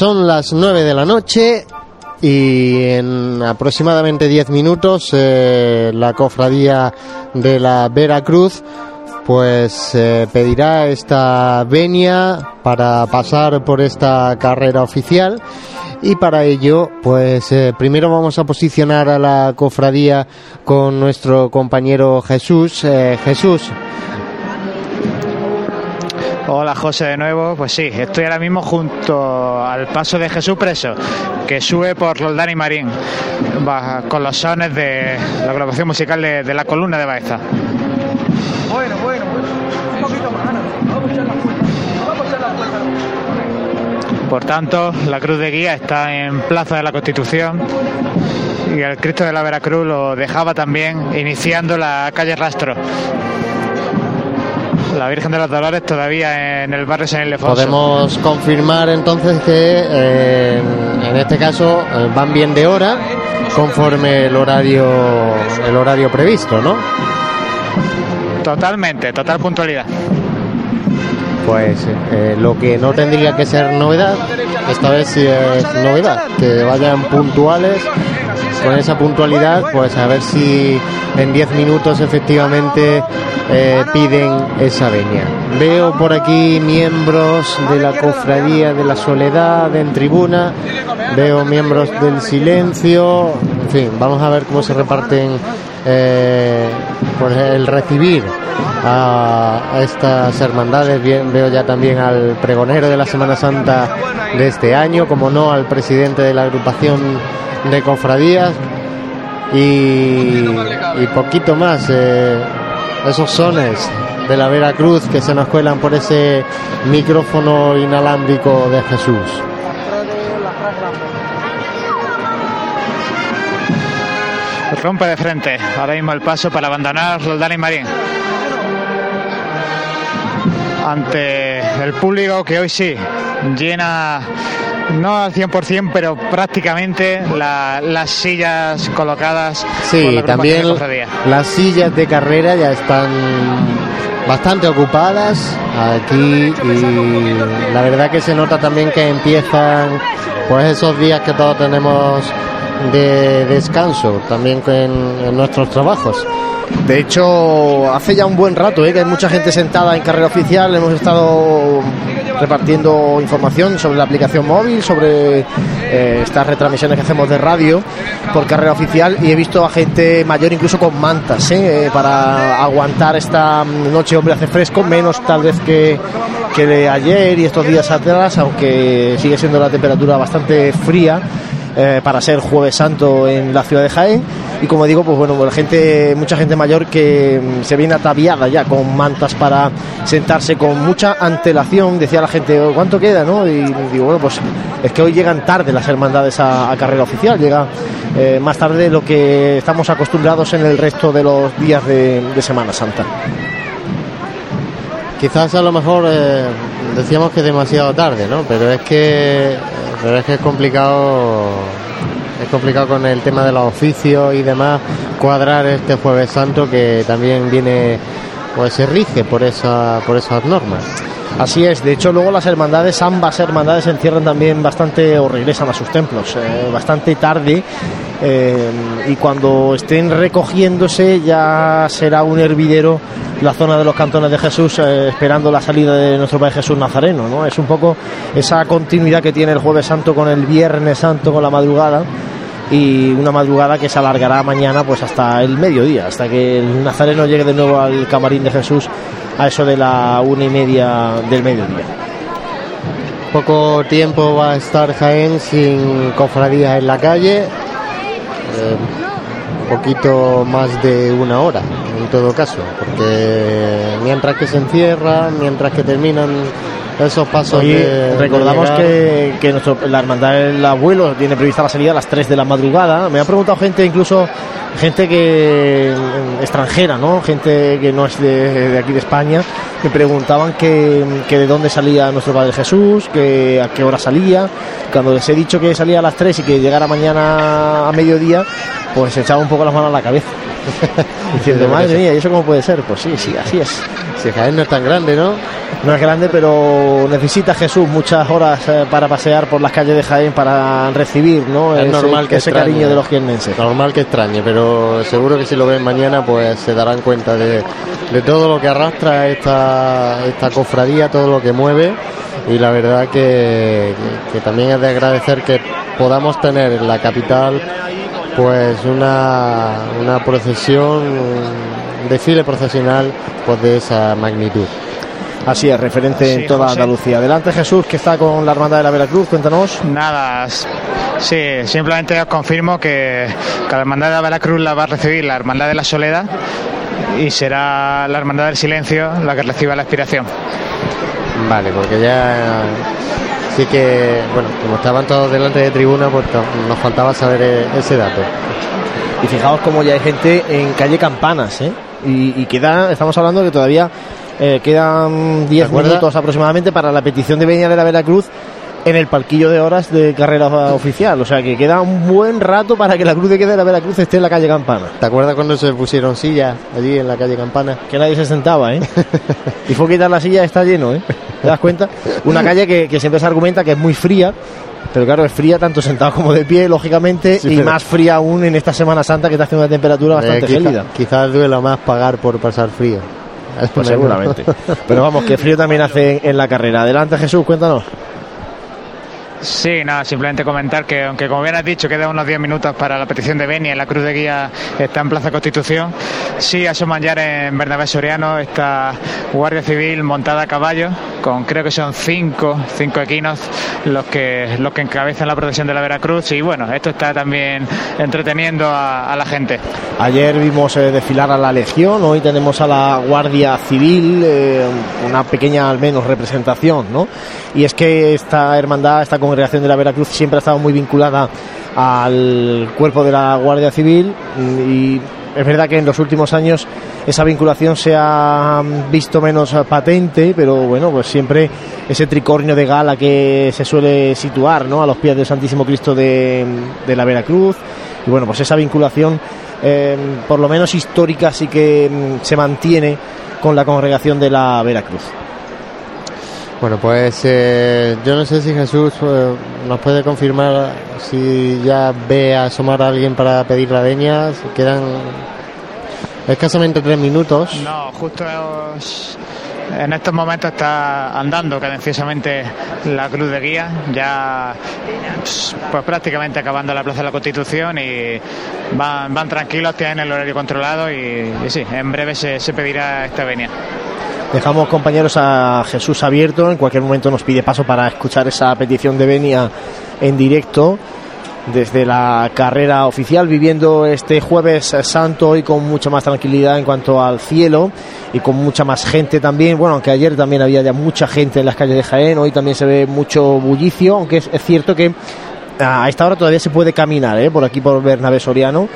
Son las 9 de la noche y en aproximadamente 10 minutos eh, la cofradía de la Veracruz pues eh, pedirá esta venia para pasar por esta carrera oficial y para ello pues eh, primero vamos a posicionar a la cofradía con nuestro compañero Jesús. Jesús Hola José de nuevo, pues sí, estoy ahora mismo junto al paso de Jesús Preso, que sube por Roldán y Marín, con los sones de la agrupación musical de, la columna de Baeza. Bueno, bueno, un poquito más, vamos a echar la vamos a echar la Por tanto, la cruz de guía está en Plaza de la Constitución y el Cristo de la Veracruz lo dejaba también iniciando la calle Rastro la Virgen de los Dolores todavía en el barrio San Ildefonso. Podemos confirmar entonces que eh, en este caso eh, van bien de hora conforme el horario el horario previsto, ¿no? Totalmente, total puntualidad. Pues eh, lo que no tendría que ser novedad, esta vez sí es novedad, que vayan puntuales con esa puntualidad, pues a ver si en 10 minutos efectivamente eh, piden esa veña. Veo por aquí miembros de la cofradía de la soledad en tribuna, veo miembros del silencio, en fin, vamos a ver cómo se reparten eh, pues el recibir a, estas hermandades. Bien, veo ya también al pregonero de la Semana Santa de este año, como no al presidente de la agrupación de cofradías y, poquito más. Eh, esos sones de la Veracruz que se nos cuelan por ese micrófono inalámbrico de Jesús. Rompe de frente, ahora mismo el paso para abandonar Roldán y Marín. Ante el público que hoy sí llena no al 100%, pero prácticamente las sillas colocadas. Sí, también las sillas de carrera ya están bastante ocupadas aquí y la verdad que se nota también que empiezan pues esos días que todos tenemos de descanso también en nuestros trabajos. De hecho, hace ya un buen rato ¿eh? que hay mucha gente sentada en carrera oficial. Hemos estado repartiendo información sobre la aplicación móvil, sobre eh, estas retransmisiones que hacemos de radio por carrera oficial y he visto a gente mayor incluso con mantas ¿eh? para aguantar esta noche. Hombre, hace fresco, menos tal vez que, que de ayer y estos días atrás, aunque sigue siendo la temperatura bastante fría eh, para ser Jueves Santo en la ciudad de Jaén. Y como digo, pues bueno, pues gente, mucha gente mayor que mm, se viene ataviada ya con mantas para sentarse con mucha antelación. Decía la gente, oh, ¿cuánto queda? ¿no? Y digo, bueno, pues es que hoy llegan tarde las hermandades a, carrera oficial, llega eh, más tarde de lo que estamos acostumbrados en el resto de los días de, Semana Santa. Quizás a lo mejor eh, decíamos que demasiado tarde, ¿no? Pero es que pero es que es complicado es complicado con el tema de los oficios y demás cuadrar este jueves santo que también viene pues se rige por esa por esas normas Así es, de hecho luego las hermandades, ambas hermandades encierran también bastante o regresan a sus templos, eh, bastante tarde eh, y cuando estén recogiéndose ya será un hervidero la zona de los cantones de Jesús eh, esperando la salida de nuestro Padre Jesús Nazareno, ¿no? Es un poco esa continuidad que tiene el Jueves Santo con el Viernes Santo, con la madrugada y una madrugada que se alargará mañana pues hasta el mediodía, hasta que el Nazareno llegue de nuevo al camarín de Jesús a eso de la una y media del mediodía. Poco tiempo va a estar Jaén sin cofradías en la calle. Eh, poquito más de una hora, en todo caso, porque mientras que se encierra, mientras que terminan esos pasos recordamos que, que nuestro, la hermandad del abuelo tiene prevista la salida a las 3 de la madrugada me ha preguntado gente incluso gente que extranjera no gente que no es de, aquí de España me preguntaban que, que, de dónde salía nuestro Padre Jesús que a qué hora salía cuando les he dicho que salía a las 3 y que llegara mañana a mediodía pues se echaba un poco las manos a la cabeza. Diciendo, madre mía, ¿y eso cómo puede ser? Pues sí, sí, así es. Si Jaén no es tan grande, ¿no? No es grande, pero necesita Jesús muchas horas eh, para pasear por las calles de Jaén para recibir, ¿no? Es ese, normal que ese extrañe. cariño de los jiennenses. Normal que extrañe, pero seguro que si lo ven mañana, pues se darán cuenta de, de todo lo que arrastra esta, esta cofradía, todo lo que mueve. Y la verdad que, que- que también es de agradecer que podamos tener en la capital pues una, una procesión, un desfile procesional pues de esa magnitud. Así es, referente Sí, en toda José. Andalucía. Adelante Jesús, que está con la Hermandad de la Veracruz, cuéntanos. Nada, sí, simplemente os confirmo que, que la Hermandad de Veracruz la va a recibir la Hermandad de la Soledad y será la Hermandad del Silencio la que reciba la aspiración. Vale, porque ya sí que, bueno, como estaban todos delante de tribuna, pues nos faltaba saber eh, ese dato. Y fijaos cómo ya hay gente en calle Campanas, ¿eh? Y, y queda, estamos hablando que todavía eh, quedan 10 acuerdas? minutos aproximadamente para la petición de Veña de la Veracruz en el parquillo de horas de carrera oficial. O sea que queda un buen rato para que la Cruz de Queda de la Veracruz esté en la calle Campana. ¿Te acuerdas cuando se pusieron sillas allí en la calle Campana? Que nadie se sentaba, ¿eh? y fue quitar la silla, está lleno, ¿eh? ¿Te das cuenta? Una calle que, que siempre se argumenta que es muy fría, pero claro, es fría tanto sentado como de pie, lógicamente, Sí, y pero- más fría aún en esta Semana Santa que está haciendo una temperatura bastante Eh, quizá- gélida. Quizás duela más pagar por pasar frío. Pues seguramente. Pero vamos, que frío también hace en la carrera. Adelante Jesús, cuéntanos. Sí, nada, simplemente comentar que aunque como bien has dicho quedan unos 10 minutos para la petición de Beni en la Cruz de Guía está en Plaza Constitución, sí asoman ya en Bernabé Soriano esta Guardia Civil montada a caballo con creo que son cinco, cinco equinos los que los que encabezan la procesión de la Veracruz y bueno, esto está también entreteniendo a, la gente. Ayer vimos eh, desfilar a la Legión, hoy tenemos a la Guardia Civil, eh, una pequeña al menos representación, ¿no? Y es que esta hermandad, esta congregación de la Veracruz siempre ha estado muy vinculada al cuerpo de la Guardia Civil y es verdad que en los últimos años esa vinculación se ha visto menos patente, pero bueno, pues siempre ese tricornio de gala que se suele situar, ¿no? A los pies del Santísimo Cristo de, la Veracruz. Y bueno, pues esa vinculación, eh, por lo menos histórica, sí que mm, se mantiene con la congregación de la Veracruz. Bueno, pues eh, yo no sé si Jesús eh, nos puede confirmar si ya ve asomar a alguien para pedir la veña. Si quedan escasamente tres minutos. No, justo en estos momentos está andando cadenciosamente la cruz de guía, ya pues prácticamente acabando la Plaza de la Constitución y van, van tranquilos, tienen el horario controlado y, y sí, en breve se, se pedirá esta venia. Dejamos compañeros a Jesús abierto, en cualquier momento nos pide paso para escuchar esa petición de venia en directo desde la carrera oficial, viviendo este jueves santo y con mucha más tranquilidad en cuanto al cielo y con mucha más gente también. Bueno, aunque ayer también había ya mucha gente en las calles de Jaén, hoy también se ve mucho bullicio, aunque es cierto que a esta hora todavía se puede caminar, ¿eh? por aquí por Bernabé Soriano.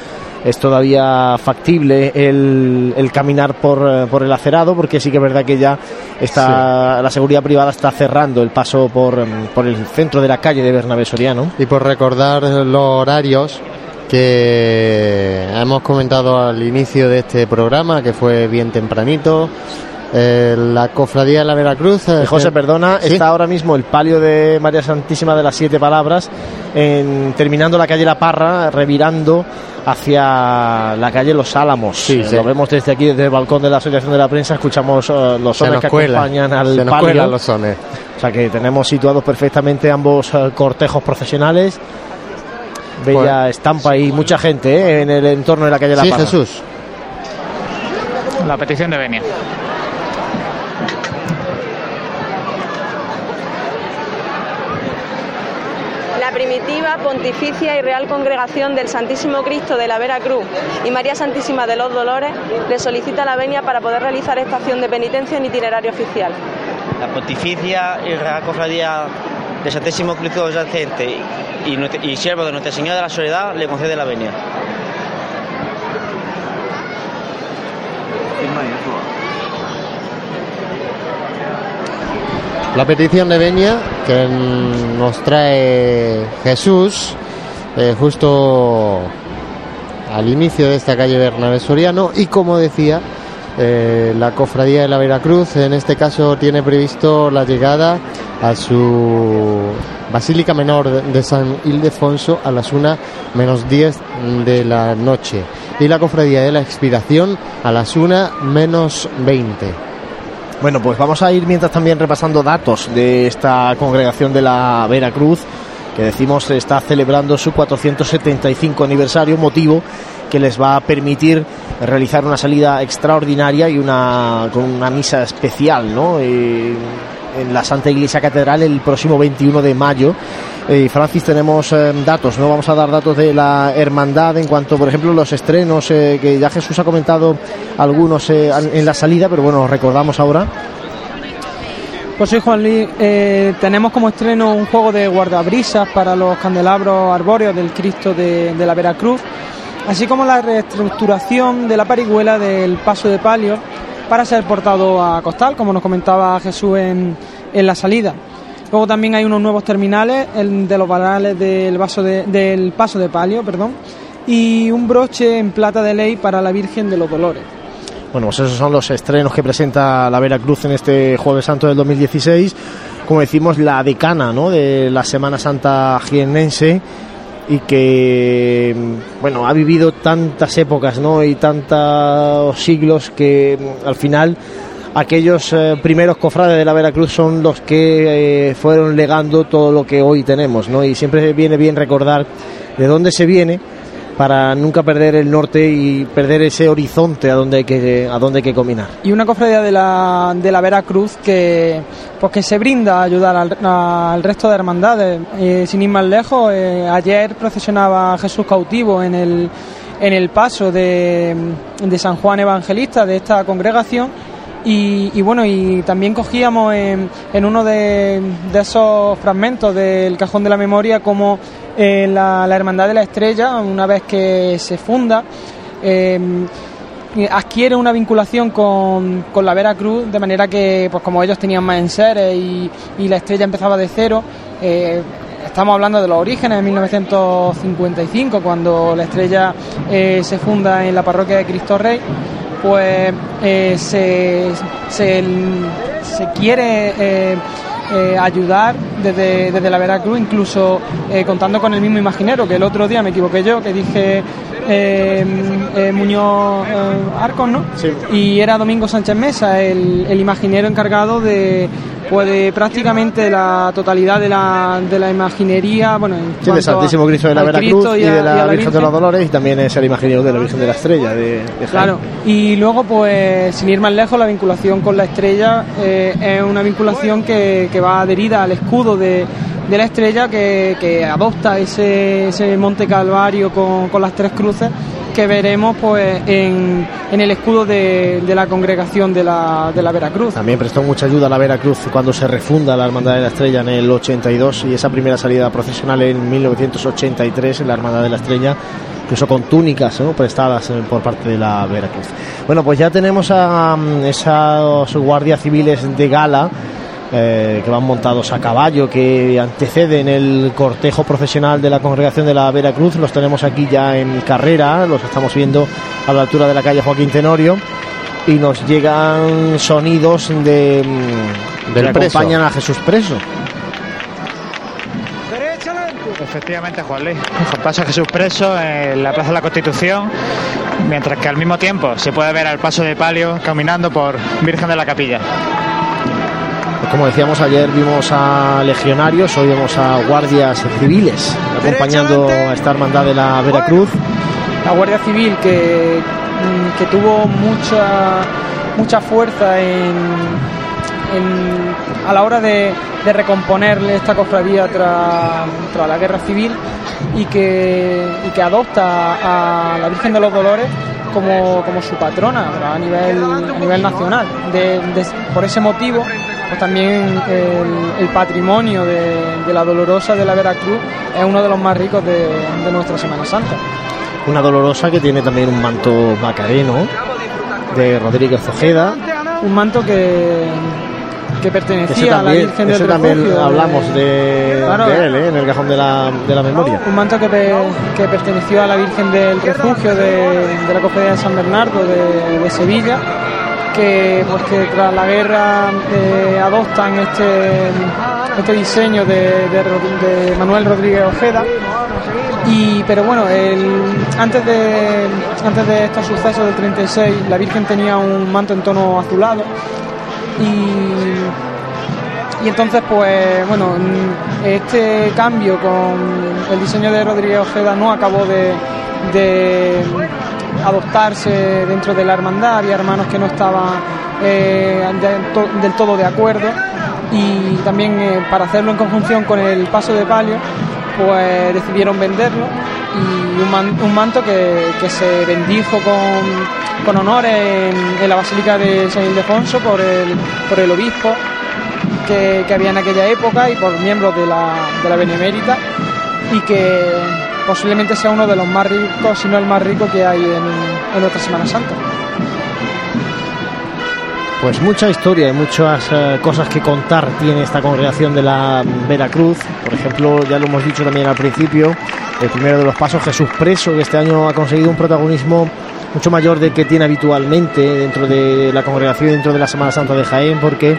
Es todavía factible el, el caminar por, eh, por el acerado, porque sí que es verdad que ya está la seguridad privada está cerrando el paso por, em, por el centro de la calle de Bernabé Soriano. Y por recordar los horarios que hemos comentado al inicio de este programa, que fue bien tempranito. Eh, la cofradía de la Veracruz. eh, Eh, José, perdona, ¿Sí? está ahora mismo el palio de María Santísima de las Siete Palabras, en, terminando la calle La Parra, revirando hacia la calle Los Álamos. Sí, Eh, sí. Lo vemos desde aquí, desde el balcón de la Asociación de la Prensa, escuchamos eh, los sones que cuela, acompañan al se nos palio. los sones. O sea que tenemos situados perfectamente ambos eh, cortejos procesionales. Bella estampa y mucha gente eh, en el entorno de la calle La Sí, Parra. Jesús. La petición de venia. La primitiva, pontificia y real congregación del Santísimo Cristo de la Vera Cruz y María Santísima de los Dolores le solicita la venia para poder realizar esta acción de penitencia en itinerario oficial. La Pontificia y Real Cofradía del Santísimo Cristo Yacente y, nuestra- y siervo de Nuestra Señora de la Soledad le concede la venia. La petición de Veña que nos trae Jesús eh, justo al inicio de esta calle Bernabé Soriano y como decía, eh, la cofradía de la Veracruz en este caso tiene previsto la llegada a su Basílica Menor de San Ildefonso a las 1 menos 10 de la noche y la cofradía de la expiración a las 1 menos 20. Bueno, pues vamos a ir mientras también repasando datos de esta congregación de la Veracruz que decimos está celebrando su 475 aniversario, motivo que les va a permitir realizar una salida extraordinaria y una con una misa especial, ¿no? Eh, en la Santa Iglesia Catedral el próximo 21 de mayo. Eh, Francis, tenemos eh, datos, ¿no? Vamos a dar datos de la hermandad en cuanto, por ejemplo, los estrenos, que ya Jesús ha comentado algunos en la salida, pero bueno, recordamos ahora. Pues sí, Juan Luis, tenemos como estreno un juego de guardabrisas para los candelabros arbóreos del Cristo de, de la Veracruz así como la reestructuración de la parihuela del paso de palio para ser portado a costal, como nos comentaba Jesús en, en la salida. Luego también hay unos nuevos terminales el de los varales del, vaso del paso de palio, perdón, y un broche en plata de ley para la Virgen de los Dolores. Bueno, pues esos son los estrenos que presenta la Veracruz en este Jueves Santo del 2016. Como decimos, la decana ¿no? de la Semana Santa jiennense y que bueno ha vivido tantas épocas no y tantos siglos que mm, al final aquellos eh, primeros cofrades de la Veracruz son los que eh, fueron legando todo lo que hoy tenemos no y siempre viene bien recordar de dónde se viene para nunca perder el norte y perder ese horizonte a donde hay que a donde hay que combinar. Y una cofradía de la, de la Veracruz que pues que se brinda a ayudar al, resto de hermandades. Eh, sin ir más lejos, eh, ayer procesionaba Jesús cautivo en el en el paso de, de San Juan Evangelista de esta congregación y, bueno, y también cogíamos en, en uno de, esos fragmentos del cajón de la memoria como eh, la, Hermandad de la Estrella, una vez que se funda, eh, adquiere una vinculación con, con, la Veracruz, de manera que, pues como ellos tenían más enseres y, y la estrella empezaba de cero, eh, estamos hablando de los orígenes de 1955, cuando la estrella se funda en la parroquia de Cristo Rey pues se, se, quiere ayudar desde, desde, la Veracruz, incluso contando con el mismo imaginero, que el otro día me equivoqué yo, que dije Muñoz Arcos, ¿no? Sí. Y era Domingo Sánchez Mesa, el, el imaginero encargado de pues prácticamente la totalidad de la, de la imaginería, bueno, sí, de Santísimo Cristo de la Veracruz y, de la, Virgen, de los Dolores y también es el imaginero de la Virgen de la Estrella de, Claro, y luego pues sin ir más lejos la vinculación con la Estrella eh, es una vinculación que, que va adherida al escudo de, la estrella que, que adopta ese, Monte Calvario con, las tres cruces que veremos pues en, el escudo de, la congregación de la, Veracruz. También prestó mucha ayuda a la Veracruz cuando se refunda la Hermandad de la Estrella en el 82 y esa primera salida procesional en 1983 en la Hermandad de la Estrella incluso con túnicas prestadas eh, por parte de la Veracruz. Bueno, pues ya tenemos a mm, esos guardias civiles de gala eh, que van montados a caballo, que anteceden el cortejo profesional de la congregación de la Veracruz. Los tenemos aquí ya en carrera, los estamos viendo a la altura de la calle Joaquín Tenorio y nos llegan sonidos de, mm, que acompañan a Jesús Preso. Efectivamente, Juan Luis. Pasa Jesús preso en la Plaza de la Constitución, mientras que al mismo tiempo se puede ver al paso de palio caminando por Virgen de la Capilla. Como decíamos ayer, vimos a legionarios, hoy vemos a guardias civiles acompañando a esta hermandad de la Veracruz. La Guardia Civil que, mm, que tuvo mucha, mucha fuerza en, a la hora de, de recomponerle esta cofradía tras, la guerra civil y que, y que adopta a la Virgen de los Dolores como, como su patrona a nivel, a nivel nacional. por ese motivo, pues también el, patrimonio de, la Dolorosa de la Veracruz es uno de los más ricos de, nuestra Semana Santa. Una Dolorosa que tiene también un manto macareno de Rodríguez Ojeda. Un manto que, que pertenecía a la Virgen del Refugio. también hablamos de, él, ¿eh? en el cajón de la, de la memoria. Un manto que, que, perteneció a la Virgen del Refugio de, la Cofradía de San Bernardo de, Sevilla, que, pues, tras la guerra eh, adoptan este, este diseño de, Manuel Rodríguez Ojeda. Y, pero bueno, el, antes, de, antes de estos sucesos del 36, la Virgen tenía un manto en tono azulado y, y entonces, pues bueno, este cambio con el diseño de Rodríguez Ojeda no acabó de, adoptarse dentro de la hermandad. Había hermanos que no estaban eh, del todo de acuerdo. Y también eh, para hacerlo en conjunción con el paso de palio, pues decidieron venderlo. Y un, manto que, se bendijo con, con honores en, la Basílica de San Ildefonso por el, por el obispo que, había en aquella época y por miembros de la, de la Benemérita. Y que posiblemente sea uno de los más ricos, si no el más rico que hay en, en nuestra Semana Santa. Pues mucha historia y muchas eh, cosas que contar tiene esta congregación de la Veracruz. Por ejemplo, ya lo hemos dicho también al principio, el primero de los pasos, Jesús Preso, que este año ha conseguido un protagonismo mucho mayor del que tiene habitualmente dentro de la congregación, dentro de la Semana Santa de Jaén, porque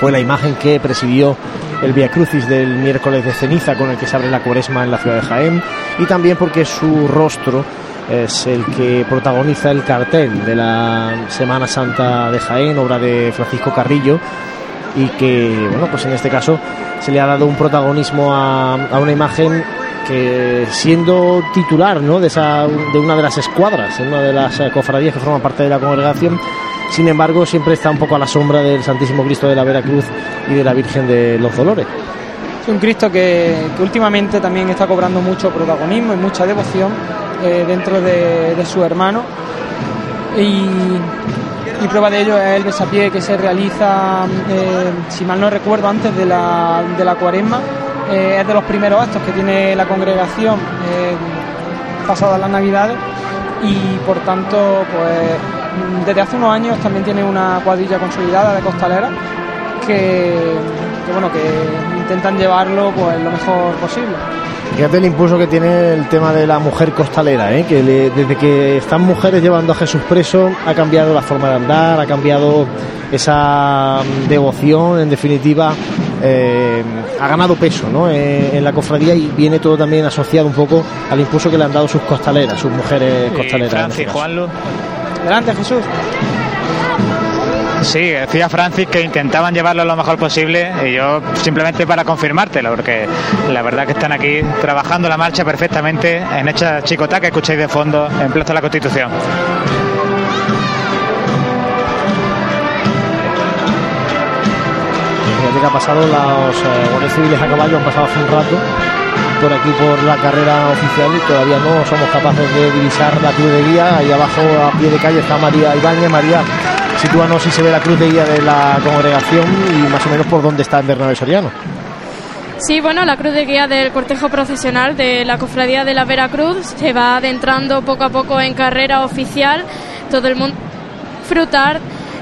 fue la imagen que presidió el Via Crucis del miércoles de ceniza con el que se abre la cuaresma en la ciudad de Jaén, y también porque su rostro es el que protagoniza el cartel de la Semana Santa de Jaén, obra de Francisco Carrillo, y que, bueno, pues en este caso se le ha dado un protagonismo a, una imagen que siendo titular ¿no? de, esa, de una de las escuadras, en una de las cofradías que forman parte de la congregación, sin embargo siempre está un poco a la sombra del Santísimo Cristo de la Veracruz y de la Virgen de los Dolores. Es un Cristo que últimamente también está cobrando mucho protagonismo y mucha devoción eh, dentro de, su hermano. Y, prueba de ello es el besapié que se realiza, eh, si mal no recuerdo, antes de la, de la cuaresma. Eh, es de los primeros actos que tiene la congregación pasadas las navidades y por tanto, pues desde hace unos años también tiene una cuadrilla consolidada de costaleras que, que bueno que intentan llevarlo pues lo mejor posible. Fíjate el impulso que tiene el tema de la mujer costalera, ¿eh? que desde que están mujeres llevando a Jesús preso ha cambiado la forma de andar, ha cambiado esa mm, devoción, en definitiva, eh, ha ganado peso ¿no? Eh, en la cofradía y viene todo también asociado un poco al impulso que le han dado sus costaleras, sus mujeres costaleras. Este Juanlu. Adelante, Jesús. Sí, decía Francis que intentaban llevarlo lo mejor posible y yo simplemente para confirmártelo, porque la verdad que están aquí trabajando la marcha perfectamente en esta chicota que escucháis de fondo en Plaza de la Constitución. Fíjate que ha pasado, los eh, guardias civiles a caballo han pasado hace un rato por aquí por la carrera oficial y todavía no somos capaces de divisar la cruz de guía. Ahí abajo a pie de calle está María Ibáñez. María, Sitúanos si se ve la cruz de guía de la congregación y más o menos por dónde está en Bernabé Soriano. Sí, bueno, la cruz de guía del cortejo procesional de la cofradía de la Veracruz se va adentrando poco a poco en carrera oficial. Todo el mundo frutar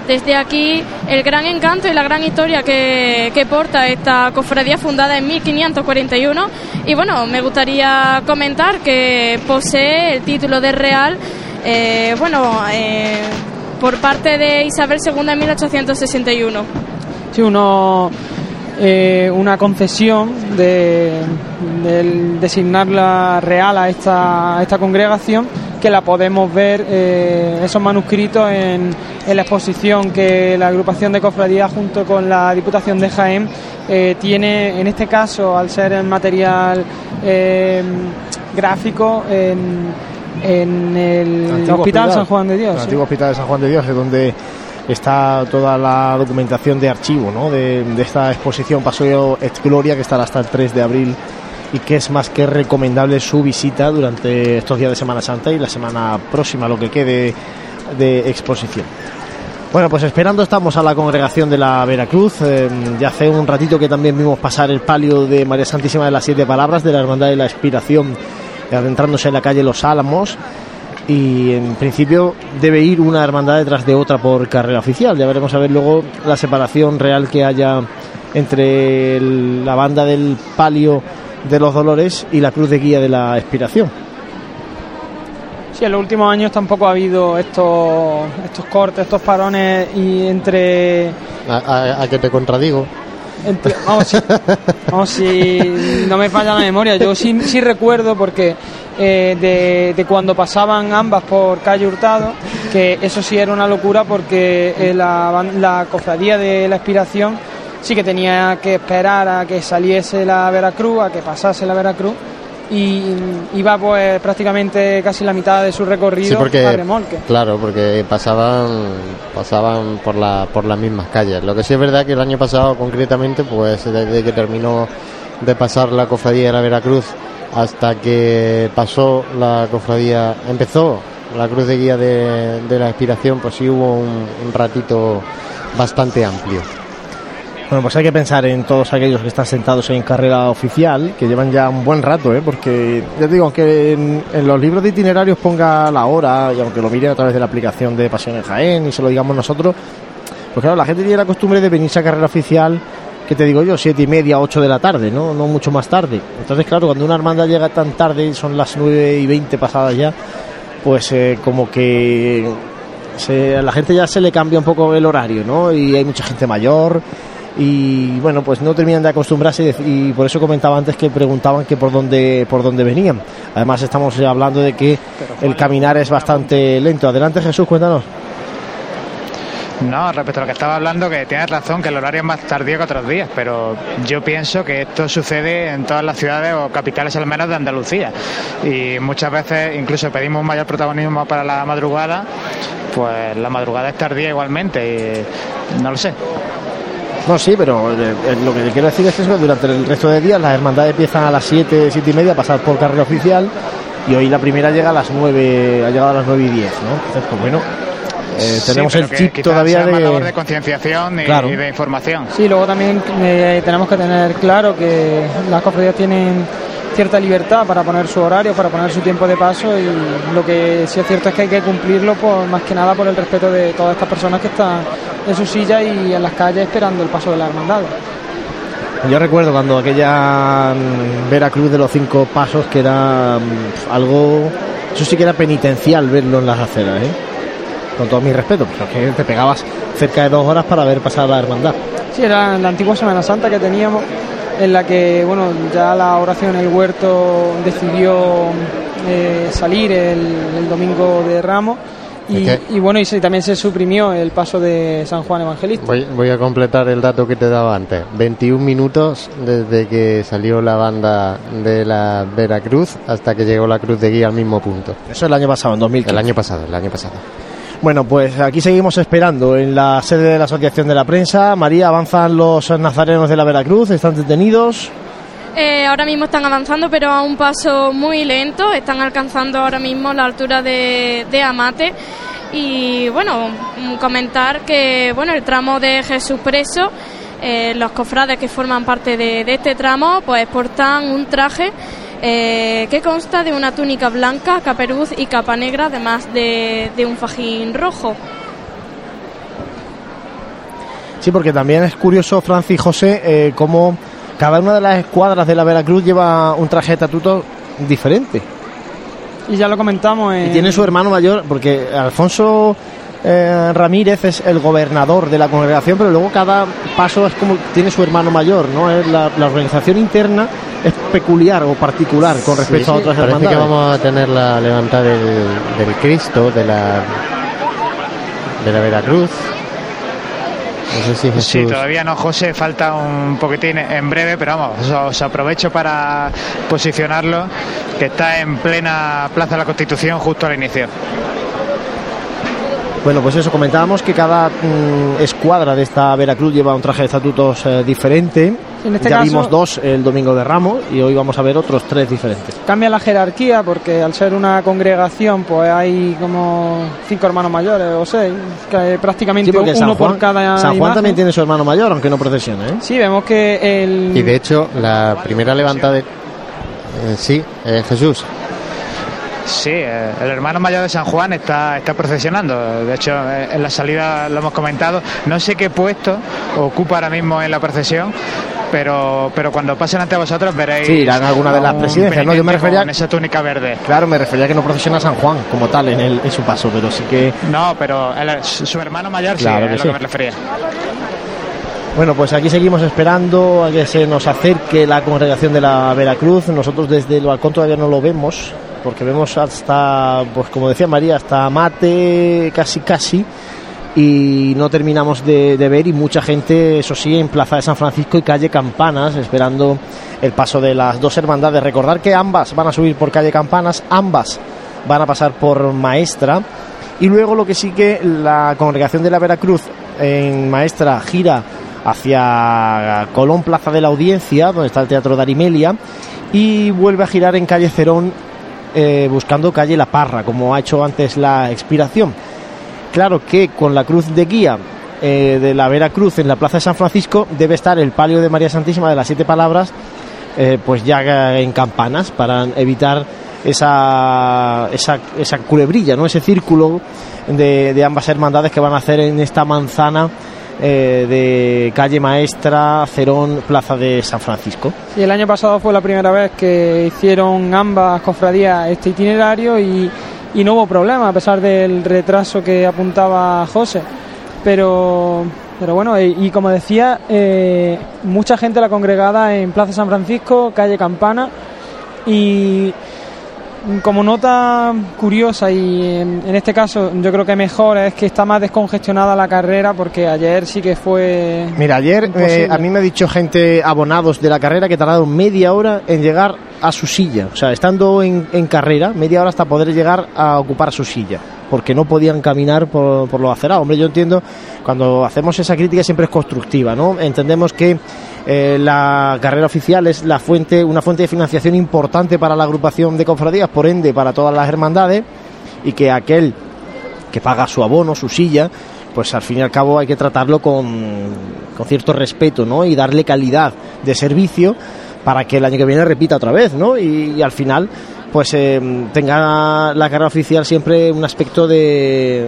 desde aquí el gran encanto y la gran historia que, porta esta cofradía fundada en 1541. Y bueno, me gustaría comentar que posee el título de Real, eh, bueno, eh, por parte de Isabel II en 1861. Sí, uno, eh, una concesión de, designarla real a esta, esta congregación que la podemos ver eh, esos manuscritos en, en, la exposición que la agrupación de cofradías junto con la Diputación de Jaén eh, tiene en este caso al ser el material gráfico en en el Hospital San Juan de Dios. El antiguo Hospital de San Juan de Dios, es donde está toda la documentación de archivo ¿no? de, esta exposición Paseo et Gloria que estará hasta el 3 de abril y que es más que recomendable su visita durante estos días de Semana Santa y la semana próxima, lo que quede de exposición. Bueno, pues esperando estamos a la congregación de la Veracruz. Eh, ya hace un ratito que también vimos pasar el palio de María Santísima de las Siete Palabras de la Hermandad de la Expiración adentrándose en la calle Los Álamos. y en principio debe ir una hermandad detrás de otra por carrera oficial. Ya veremos a ver luego la separación real que haya entre la banda del palio de los dolores y la cruz de guía de la expiración. Sí, en los últimos años tampoco ha habido estos, estos cortes, estos parones y entre... A, que te contradigo. vamos, si, no me falla la memoria, yo sí, sí recuerdo porque eh, de, cuando pasaban ambas por calle Hurtado, que eso sí era una locura porque eh, la, la cofradía de la expiración sí que tenía que esperar a que saliese la Veracruz, a que pasase la Veracruz y iba pues prácticamente casi la mitad de su recorrido a remolque. Claro, porque pasaban pasaban por la por las mismas calles. Lo que sí es verdad que el año pasado concretamente, pues desde que terminó de pasar la cofradía de la Veracruz hasta que pasó la cofradía, empezó la cruz de guía de, la expiración, pues sí hubo un ratito bastante amplio. Bueno, pues hay que pensar en todos aquellos que están sentados en carrera oficial, que llevan ya un buen rato, ¿eh? porque ya digo, aunque en, los libros de itinerarios ponga la hora, y aunque lo miren a través de la aplicación de Pasión en Jaén y se lo digamos nosotros, pues claro, la gente tiene la costumbre de venirse a carrera oficial, que te digo yo, siete y media, ocho de la tarde, ¿no? No mucho más tarde. Entonces, claro, cuando una hermandad llega tan tarde, son las nueve y veinte pasadas ya, pues eh, como que a la gente ya se le cambia un poco el horario, ¿no? Y hay mucha gente mayor y bueno pues no terminan de acostumbrarse y por eso comentaba antes que preguntaban que por dónde por dónde venían además estamos hablando de que el caminar es bastante lento adelante Jesús cuéntanos no, respecto a lo que estaba hablando, que tienes razón, que el horario es más tardío que otros días, pero yo pienso que esto sucede en todas las ciudades o capitales al menos de Andalucía. Y muchas veces incluso pedimos un mayor protagonismo para la madrugada, pues la madrugada es tardía igualmente, y no lo sé. No, sí, pero eh, eh, lo que quiero decir es que durante el resto de días las hermandades empiezan a las 7, 7 y media a pasar por carrera oficial y hoy la primera llega a las 9, ha llegado a las 9 y 10, ¿no? Entonces, pues bueno, eh, tenemos el chip todavía de... de concienciación y, de información. Sí, luego también tenemos que tener claro que las cofradías tienen cierta libertad para poner su horario, para poner su tiempo de paso y lo que sí es cierto es que hay que cumplirlo por, más que nada por el respeto de todas estas personas que están en su silla y en las calles esperando el paso de la hermandad. Yo recuerdo cuando aquella mm, Veracruz de los cinco pasos que era mm, algo, eso sí que era penitencial verlo en las aceras, ¿eh? con todo mi respeto, porque te pegabas cerca de dos horas para ver pasar la hermandad. Sí, era la antigua Semana Santa que teníamos en la que bueno ya la oración en el huerto decidió eh, salir el, domingo de Ramos. Y, bueno y también se suprimió el paso de San Juan Evangelista. Voy, a completar el dato que te daba antes. 21 minutos desde que salió la banda de la Veracruz hasta que llegó la Cruz de Guía al mismo punto. Eso el año pasado en 2015 el año pasado el año pasado bueno, pues aquí seguimos esperando en la sede de la Asociación de la Prensa. María, ¿avanzan los nazarenos de la Veracruz? ¿Están detenidos? Eh, ahora mismo están avanzando, pero a un paso muy lento. Están alcanzando ahora mismo la altura de, Amate. Y bueno, comentar que bueno el tramo de Jesús Preso, eh, los cofrades que forman parte de, de este tramo, pues portan un traje eh, que consta de una túnica blanca, caperuz y capa negra, además de, un fajín rojo. Sí, porque también es curioso, Francis y José, eh, cómo cada una de las escuadras de la Veracruz lleva un traje de estatuto diferente. Y ya lo comentamos. Y tiene su hermano mayor, porque Alfonso eh, Ramírez es el gobernador de la congregación, pero luego cada paso es como tiene su hermano mayor, ¿no? Es la, organización interna es peculiar o particular con respecto a otras Parece que vamos a tener la levantada del, Cristo, de la de la Veracruz. No sé si Sí, todavía no, José, falta un poquitín en breve, pero vamos, os aprovecho para posicionarlo, que está en plena Plaza de la Constitución justo al inicio. Bueno, pues eso, comentábamos que cada mm, escuadra de esta Veracruz lleva un traje de estatutos eh, diferente. Este ya vimos dos el domingo de Ramos y hoy vamos a ver otros tres diferentes. Cambia la jerarquía porque al ser una congregación pues hay como cinco hermanos mayores o seis, que prácticamente uno por cada San Juan también tiene su hermano mayor, aunque no procesione. ¿eh? Sí, vemos que el... Y de hecho la primera levantada de... Eh, sí, Jesús, Sí, eh, el hermano mayor de San Juan está, está procesionando. De hecho, eh, en la salida lo hemos comentado. No sé qué puesto ocupa ahora mismo en la procesión, pero, pero cuando pasen ante vosotros veréis. Sí, irán alguna de las presidencias, ¿no? Yo me refería. Con esa túnica verde. Claro, me refería a que no procesiona San Juan como tal en, el, en su paso, pero sí que. No, pero su hermano mayor claro sí, es lo que me refería. Bueno, pues aquí seguimos esperando a que se nos acerque la congregación de la Veracruz. Nosotros desde el balcón todavía no lo vemos, porque vemos hasta, pues como decía María, hasta Mate, casi casi, y no terminamos de, ver y mucha gente, eso sí, en Plaza de San Francisco y calle Campanas, esperando el paso de las dos hermandades. Recordar que ambas van a subir por calle Campanas, ambas van a pasar por Maestra. Y luego lo que sí que la congregación de la Veracruz en Maestra gira hacia Colón Plaza de la Audiencia, donde está el Teatro de Arimelia, y vuelve a girar en calle Cerón eh, buscando calle La Parra, como ha hecho antes la expiración. Claro que con la cruz de guía eh, de la Vera Cruz en la Plaza de San Francisco debe estar el palio de María Santísima de las Siete Palabras, eh, pues ya en campanas, para evitar esa, esa, esa culebrilla, ¿no? ese círculo de, de ambas hermandades que van a hacer en esta manzana eh, de calle Maestra, Cerón, Plaza de San Francisco. Y el año pasado fue la primera vez que hicieron ambas cofradías este itinerario y, no hubo problema a pesar del retraso que apuntaba José. Pero, pero bueno, y, como decía, eh, mucha gente la congregada en Plaza San Francisco, calle Campana y como nota curiosa y en, este caso yo creo que mejor es que está más descongestionada la carrera porque ayer sí que fue... Mira, ayer eh, a mí me ha dicho gente abonados de la carrera que tardaron media hora en llegar a su silla. O sea, estando en, en carrera, media hora hasta poder llegar a ocupar su silla porque no podían caminar por, por lo acerado. Hombre, yo entiendo, cuando hacemos esa crítica siempre es constructiva, ¿no? Entendemos que eh, la carrera oficial es la fuente, una fuente de financiación importante para la agrupación de cofradías, por ende para todas las hermandades, y que aquel que paga su abono, su silla, pues al fin y al cabo hay que tratarlo con, con cierto respeto, ¿no? Y darle calidad de servicio para que el año que viene repita otra vez, ¿no? y al final pues eh, tenga la carrera oficial siempre un aspecto de,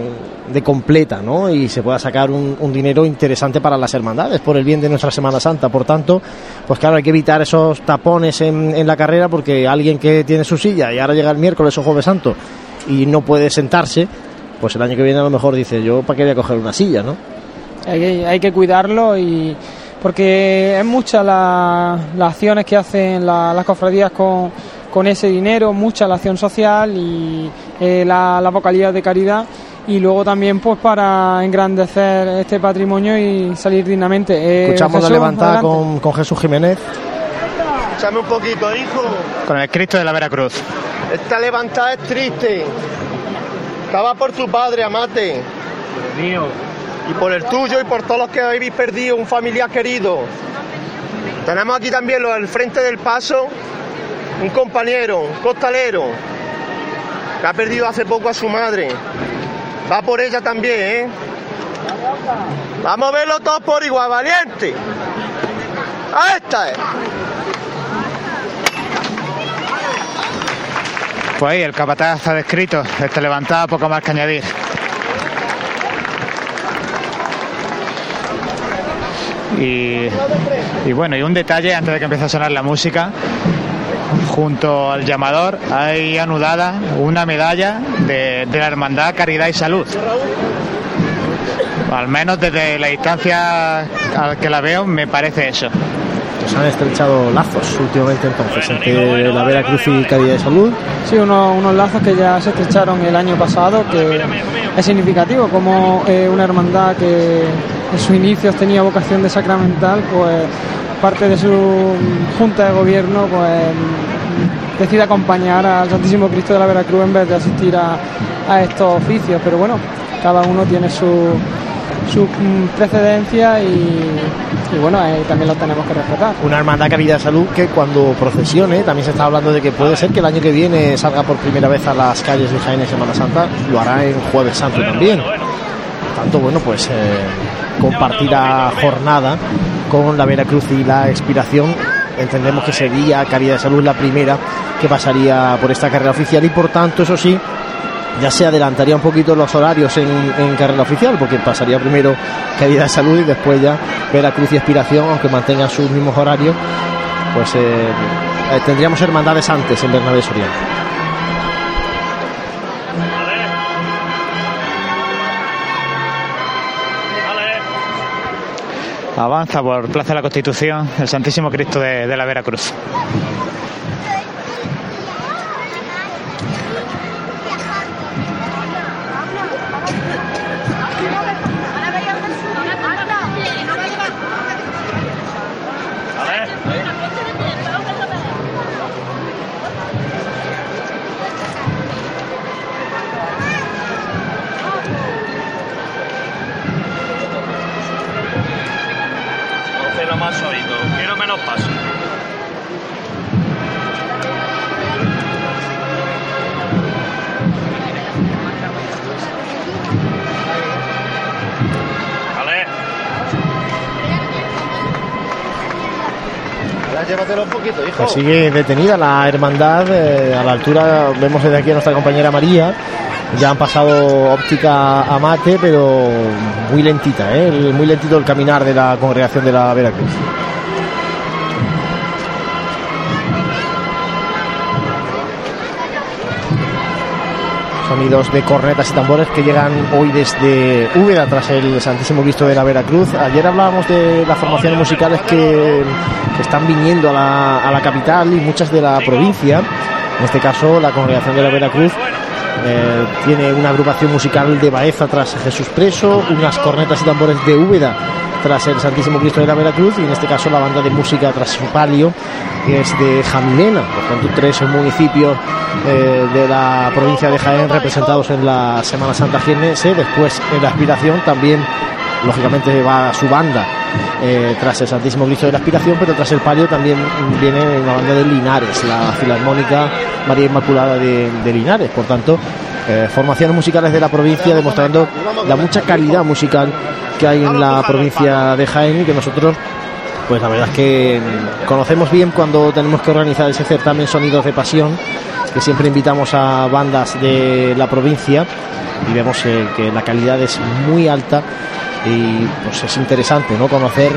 completa, ¿no? Y se pueda sacar un, dinero interesante para las hermandades por el bien de nuestra Semana Santa. Por tanto, pues claro, hay que evitar esos tapones en, la carrera porque alguien que tiene su silla y ahora llega el miércoles o jueves santo y no puede sentarse, pues el año que viene a lo mejor dice, yo para qué voy a coger una silla, ¿no? Hay que, hay que cuidarlo y porque es muchas las acciones que hacen las cofradías con con ese dinero mucha la acción social y eh, la, vocalidad de caridad y luego también pues para engrandecer este patrimonio y salir dignamente. Eh, Escuchamos la levantada con, con, Jesús Jiménez. Échame un poquito, hijo. Con el Cristo de la Veracruz. Esta levantada es triste. Estaba por tu padre, amate. mío. Y por el tuyo y por todos los que habéis perdido un familiar querido. Tenemos aquí también los al frente del paso un compañero, un costalero, que ha perdido hace poco a su madre. Va por ella también, ¿eh? Vamos a verlo todos por igual, valiente. Ahí está. Eh. Pues ahí el capataz está descrito, está levantada, poco más que añadir. Y, y, bueno, y un detalle antes de que empiece a sonar la música, junto al llamador hay anudada una medalla de, la Hermandad Caridad y Salud. Al menos desde la distancia al que la veo me parece eso. Se han estrechado lazos últimamente entonces entre la Vera Cruz y Caridad y Salud. Sí, unos, lazos que ya se estrecharon el año pasado, que es significativo como eh, una hermandad que en sus inicios tenía vocación de sacramental, pues parte de su junta de gobierno pues decide acompañar al Santísimo Cristo de la Veracruz en vez de asistir a, estos oficios. Pero bueno, cada uno tiene su, su precedencia y, bueno, también lo tenemos que respetar. Una hermandad Caridad de Salud que cuando procesione, también se está hablando de que puede ser que el año que viene salga por primera vez a las calles de Jaén en Semana Santa, lo hará en Jueves Santo también. Tanto, bueno, pues eh, compartirá jornada con la Veracruz y la expiración entendemos que sería Caridad de Salud la primera que pasaría por esta carrera oficial y por tanto, eso sí, ya se adelantaría un poquito los horarios en, carrera oficial, porque pasaría primero Caridad de Salud y después ya Veracruz y Aspiración, aunque mantengan sus mismos horarios, pues eh, eh, tendríamos hermandades antes en Bernabé Soriano. Avanza por Plaza de la Constitución el Santísimo Cristo de, la Veracruz. Sigue detenida la hermandad. Eh, a la altura vemos desde aquí a nuestra compañera María. Ya han pasado óptica a mate, pero muy lentita, ¿eh? muy lentito el caminar de la congregación de la Veracruz. Sonidos de cornetas y tambores que llegan hoy desde Úbeda tras el Santísimo Cristo de la Veracruz. Ayer hablábamos de las formaciones musicales que, están viniendo a la, capital y muchas de la provincia. En este caso, la congregación de la Veracruz eh, tiene una agrupación musical de Baeza tras Jesús Preso, unas cornetas y tambores de Úbeda tras el Santísimo Cristo de la Veracruz y en este caso la banda de música tras su palio que es de Jamilena, por tanto tres municipios eh, de la provincia de Jaén representados en la Semana Santa jiennense, después en la aspiración también lógicamente va su banda eh, tras el Santísimo Cristo de la Aspiración, pero tras el palio también viene una banda de Linares, la Filarmónica María Inmaculada de, Linares. Por tanto, eh, formaciones musicales de la provincia demostrando la mucha calidad musical que hay en la provincia de Jaén y que nosotros pues la verdad es que conocemos bien cuando tenemos que organizar ese certamen Sonidos de Pasión, que siempre invitamos a bandas de la provincia y vemos eh, que la calidad es muy alta y pues es interesante no conocer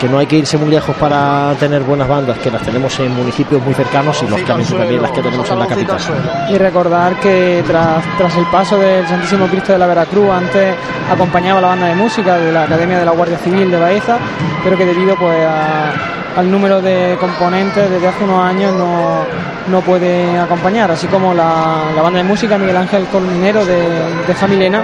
que no hay que irse muy lejos para tener buenas bandas, que las tenemos en municipios muy cercanos y lógicamente también las que tenemos en la capital. Y recordar que tras, tras el paso del Santísimo Cristo de la Veracruz, antes acompañaba la banda de música de la Academia de la Guardia Civil de Baeza, pero que debido pues al número de componentes desde hace unos años no, no puede acompañar, así como la, banda de música Miguel Ángel Colminero de, de Jamilena,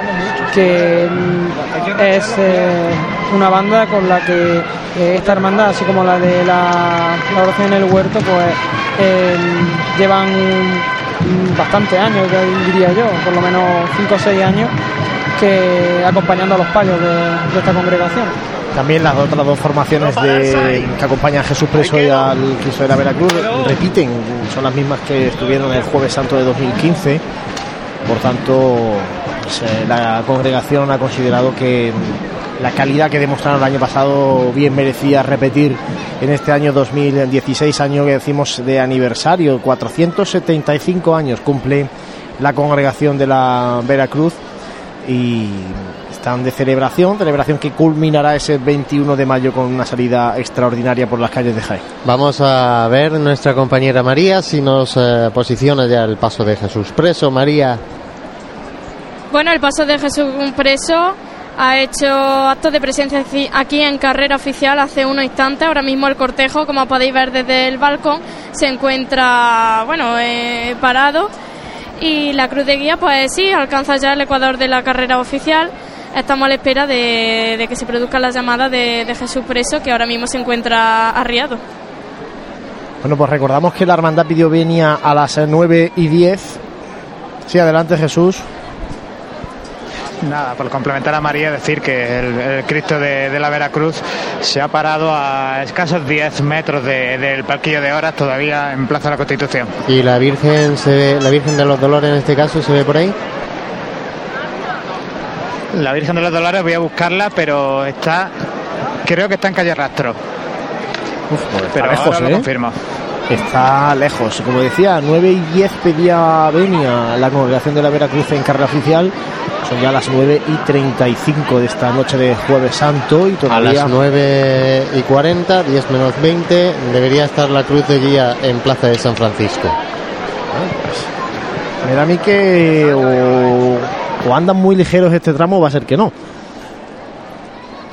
que mm, es eh, una banda con la que eh, esta hermandad, así como la de la, oración en el huerto, pues eh, llevan bastante años, diría yo, por lo menos 5 o 6 años, que acompañando a los payos de, esta congregación. También las otras dos formaciones que acompañan a Jesús Preso y al Cristo de la Veracruz repiten, son las mismas que estuvieron el Jueves Santo de 2015. Por tanto, pues, eh, la congregación ha considerado que la calidad que demostraron el año pasado bien merecía repetir en este año 2016, año que decimos de aniversario, 475 años cumple la congregación de la Veracruz y están de celebración, celebración que culminará ese 21 de mayo con una salida extraordinaria por las calles de Jaén. Vamos a ver nuestra compañera María si nos eh, posiciona ya el paso de Jesús preso. María. Bueno, el paso de Jesús preso ha hecho actos de presencia aquí en carrera oficial hace unos instantes. Ahora mismo el cortejo, como podéis ver desde el balcón, se encuentra bueno eh, parado y la cruz de guía, pues sí, alcanza ya el ecuador de la carrera oficial. Estamos a la espera de, que se produzca la llamada de, de, Jesús Preso, que ahora mismo se encuentra arriado. Bueno, pues recordamos que la hermandad pidió venia a las 9 y 10. Sí, adelante Jesús. Nada, por complementar a María, decir que el, Cristo de, la Veracruz se ha parado a escasos 10 metros del parquillo de horas, todavía en Plaza de la Constitución. ¿Y la Virgen, se ve, la Virgen de los Dolores en este caso se ve por ahí? La Virgen de los Dolores voy a buscarla, pero está, creo que está en calle Rastro. Uf, pues está lejos, ¿eh? confirma. Está lejos. Como decía, 9 y 10 pedía Benia la congregación de la Veracruz en carrera oficial. Son ya las 9 y 35 de esta noche de Jueves Santo. y todavía... A las 9 y 40, 10 menos 20, debería estar la cruz de guía en Plaza de San Francisco. me da a mí que o, o andan muy ligeros este tramo, va a ser que no.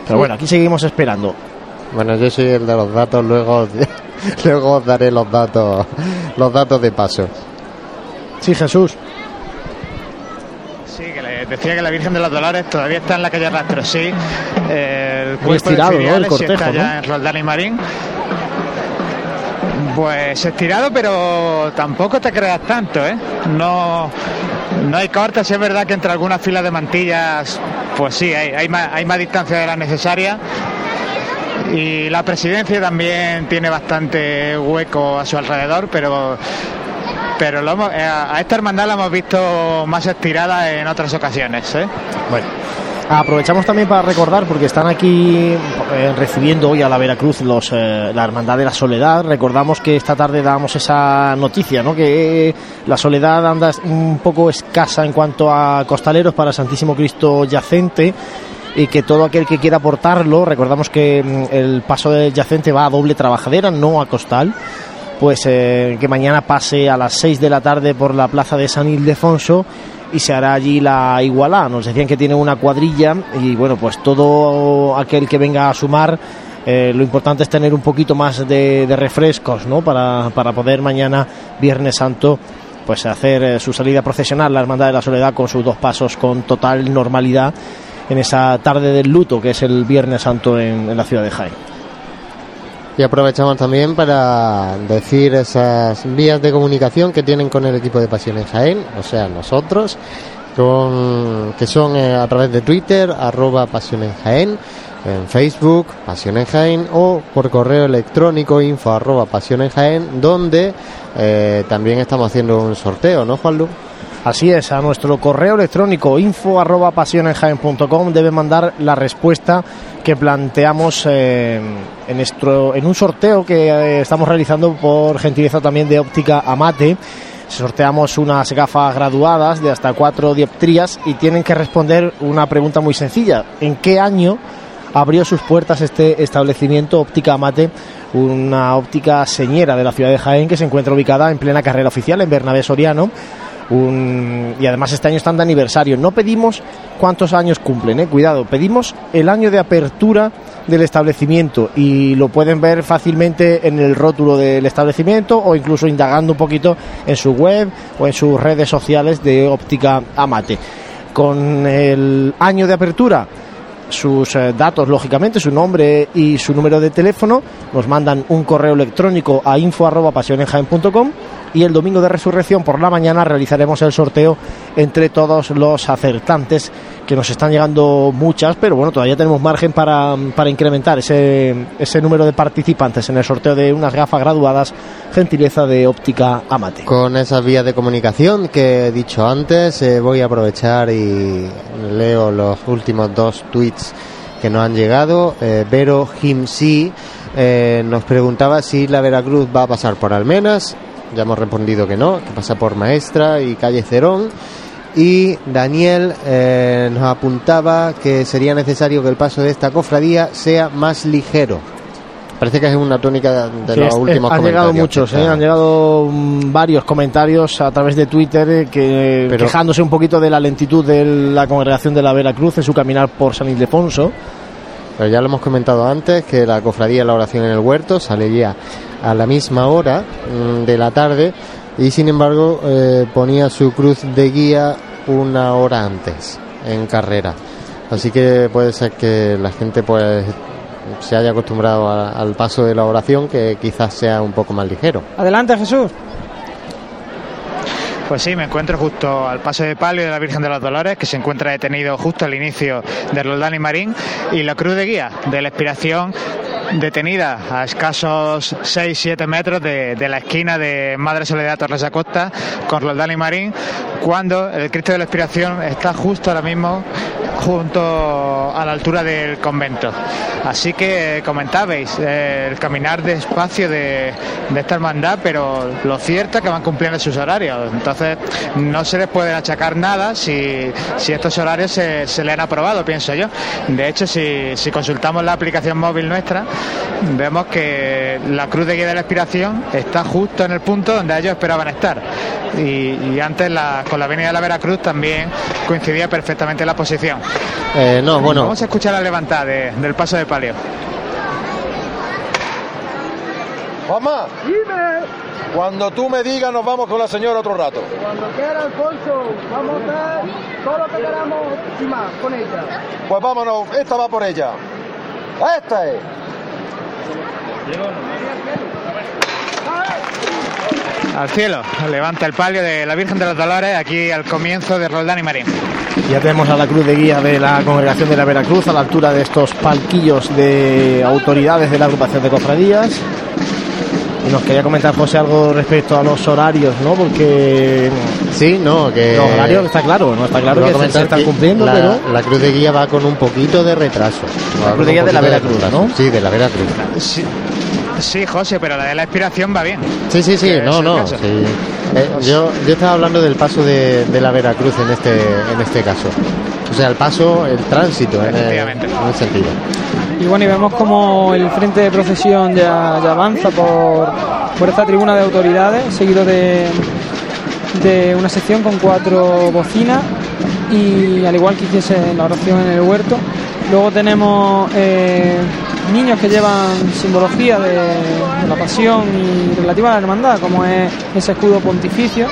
Pero bueno, aquí seguimos esperando. Bueno, yo soy el de los datos, luego, luego os daré los datos, los datos de paso. Sí, Jesús. Decía que la Virgen de los Dolores todavía está en la calle Rastro, sí. El Muy estirado, ¿no? El cortejo, está ya ¿no? en Roldán y Marín. Pues estirado, pero tampoco te creas tanto, ¿eh? No, no hay cortes, es verdad que entre algunas filas de mantillas, pues sí, hay, hay, más, hay más distancia de la necesaria. Y la presidencia también tiene bastante hueco a su alrededor, pero pero lo hemos- eh, a esta hermandad la hemos visto más estirada en otras ocasiones. ¿eh? Bueno. Aprovechamos también para recordar, porque están aquí eh, recibiendo hoy a la Veracruz los, eh, la Hermandad de la Soledad. Recordamos que esta tarde damos esa noticia, ¿no? que la Soledad anda un poco escasa en cuanto a costaleros para Santísimo Cristo yacente y que todo aquel que quiera aportarlo, recordamos que mm, el paso del yacente va a doble trabajadera, no a costal pues eh, que mañana pase a las 6 de la tarde por la plaza de San Ildefonso y se hará allí la igualá. Nos decían que tiene una cuadrilla y bueno, pues todo aquel que venga a sumar, eh, lo importante es tener un poquito más de, refrescos, ¿no? Para, para poder mañana, Viernes Santo, pues hacer eh, su salida procesional, la Hermandad de la Soledad, con sus dos pasos con total normalidad en esa tarde del luto que es el Viernes Santo en, en la ciudad de Jaén. Y aprovechamos también para decir esas vías de comunicación que tienen con el equipo de Pasión en Jaén, o sea, nosotros, con, que son eh, a través de Twitter, arroba Jaén, en Facebook, Pasión en Jaén, o por correo electrónico, info arroba Pasión en Jaén, donde eh, también estamos haciendo un sorteo, ¿no, Juanlu? Así es, a nuestro correo electrónico info debe mandar la respuesta que planteamos eh, en un sorteo que eh, estamos realizando por gentileza también de óptica Amate. Sorteamos unas gafas graduadas de hasta cuatro dioptrías y tienen que responder una pregunta muy sencilla. ¿En qué año abrió sus puertas este establecimiento Óptica Amate, una óptica señera de la ciudad de Jaén que se encuentra ubicada en plena carrera oficial en Bernabé Soriano? Un- y además este año están de aniversario. No pedimos cuántos años cumplen, eh, cuidado, pedimos el año de apertura del establecimiento y lo pueden ver fácilmente en el rótulo del establecimiento o incluso indagando un poquito en su web o en sus redes sociales de óptica Amate. Con el año de apertura sus eh, datos, lógicamente, su nombre y su número de teléfono, nos mandan un correo electrónico a info.pasionenjaen.com y el domingo de resurrección por la mañana realizaremos el sorteo entre todos los acertantes que nos están llegando muchas, pero bueno, todavía tenemos margen para, para incrementar ese, ese número de participantes en el sorteo de unas gafas graduadas, gentileza de óptica Amate. Con esas vías de comunicación que he dicho antes, eh, voy a aprovechar y leo los últimos dos tweets que nos han llegado. Eh, Vero Jimsi eh, nos preguntaba si la Veracruz va a pasar por Almenas. Ya hemos respondido que no, que pasa por Maestra y Calle Cerón. Y Daniel eh, nos apuntaba que sería necesario que el paso de esta cofradía sea más ligero. Parece que es una tónica de Sí, los es- últimos han llegado comentarios muchos, eh, han llegado mm, varios comentarios a través de Twitter eh, que Pero- quejándose un poquito de la lentitud de la congregación de la Veracruz en su caminar por San Ildefonso. Pero ya lo hemos comentado antes que la cofradía de la oración en el huerto salería a la misma hora mm, de la tarde y sin embargo eh, ponía su cruz de guía una hora antes en carrera. Así que puede ser que la gente pues se haya acostumbrado al paso de la oración que quizás sea un poco más ligero. Adelante, Jesús. Pues sí, me encuentro justo al paso de palio de la Virgen de los Dolores, que se encuentra detenido justo al inicio de Roldán y Marín, y la cruz de guía de la expiración detenida a escasos 6-7 metros de, de la esquina de Madre Soledad Torres Acosta con Roldán y Marín, cuando el Cristo de la Expiración está justo ahora mismo junto a la altura del convento. Así que comentabais eh, el caminar despacio de, esta hermandad, pero lo cierto es que van cumpliendo sus horarios. Entonces no se les puede achacar nada si, estos horarios se, se, le han aprobado, pienso yo. De hecho, si, si consultamos la aplicación móvil nuestra, vemos que la cruz de guía de la expiración está justo en el punto donde ellos esperaban estar. Y, y antes la, con la avenida de la Veracruz también coincidía perfectamente la posición. Eh, no, bueno. Vamos a escuchar la levantada de, del paso de palio. Mamá, dime. Cuando tú me digas, nos vamos con la señora otro rato. Cuando quiera, Alfonso, vamos a hacer todo lo que queramos y más con ella. Pues vámonos, esta va por ella. Esta es. Al cielo, levanta el palio de la Virgen de los Dolores aquí al comienzo de Roldán y Marín. Ya tenemos a la cruz de guía de la congregación de la Veracruz a la altura de estos palquillos de autoridades de la agrupación de cofradías. Y nos quería comentar José algo respecto a los horarios, ¿no? Porque sí, no, que los horarios está claro, no está claro que se, se, están cumpliendo, la, pero la cruz de guía va con un poquito de retraso. La cruz de guía de la Veracruz, ¿no? Sí, de la Veracruz. Sí. Sí, José, pero la de la expiración va bien. Sí, sí, sí, no, no. Sí. Eh, yo, yo estaba hablando del paso de, de, la Veracruz en este, en este caso. O sea, el paso, el tránsito en el, en el sentido. Y bueno, y vemos como el frente de procesión ya, ya avanza por, por esta tribuna de autoridades, seguido de, de una sección con cuatro bocinas y al igual que hiciese la oración en el huerto. Luego tenemos eh, niños que llevan simbología de, de, la pasión y relativa a la hermandad, como es ese escudo pontificio.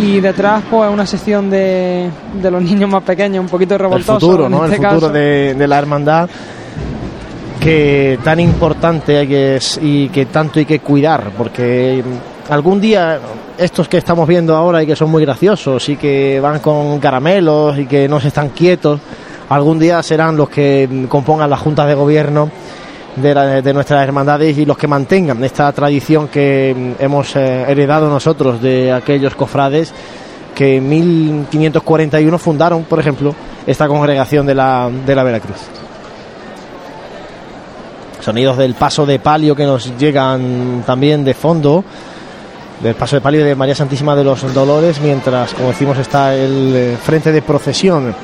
Y detrás, pues, una sección de, de los niños más pequeños, un poquito revoltosos. El futuro, ¿no? Este el futuro caso. de, de la hermandad que tan importante es y que tanto hay que cuidar, porque algún día estos que estamos viendo ahora y que son muy graciosos y que van con caramelos y que no se están quietos, algún día serán los que compongan las juntas de gobierno de, nuestras hermandades y los que mantengan esta tradición que hemos eh, heredado nosotros de aquellos cofrades que en 1541 fundaron, por ejemplo, esta congregación de la, de la Veracruz. Sonidos del paso de palio que nos llegan también de fondo del paso de palio de María Santísima de los Dolores, mientras, como decimos, está el frente de procesión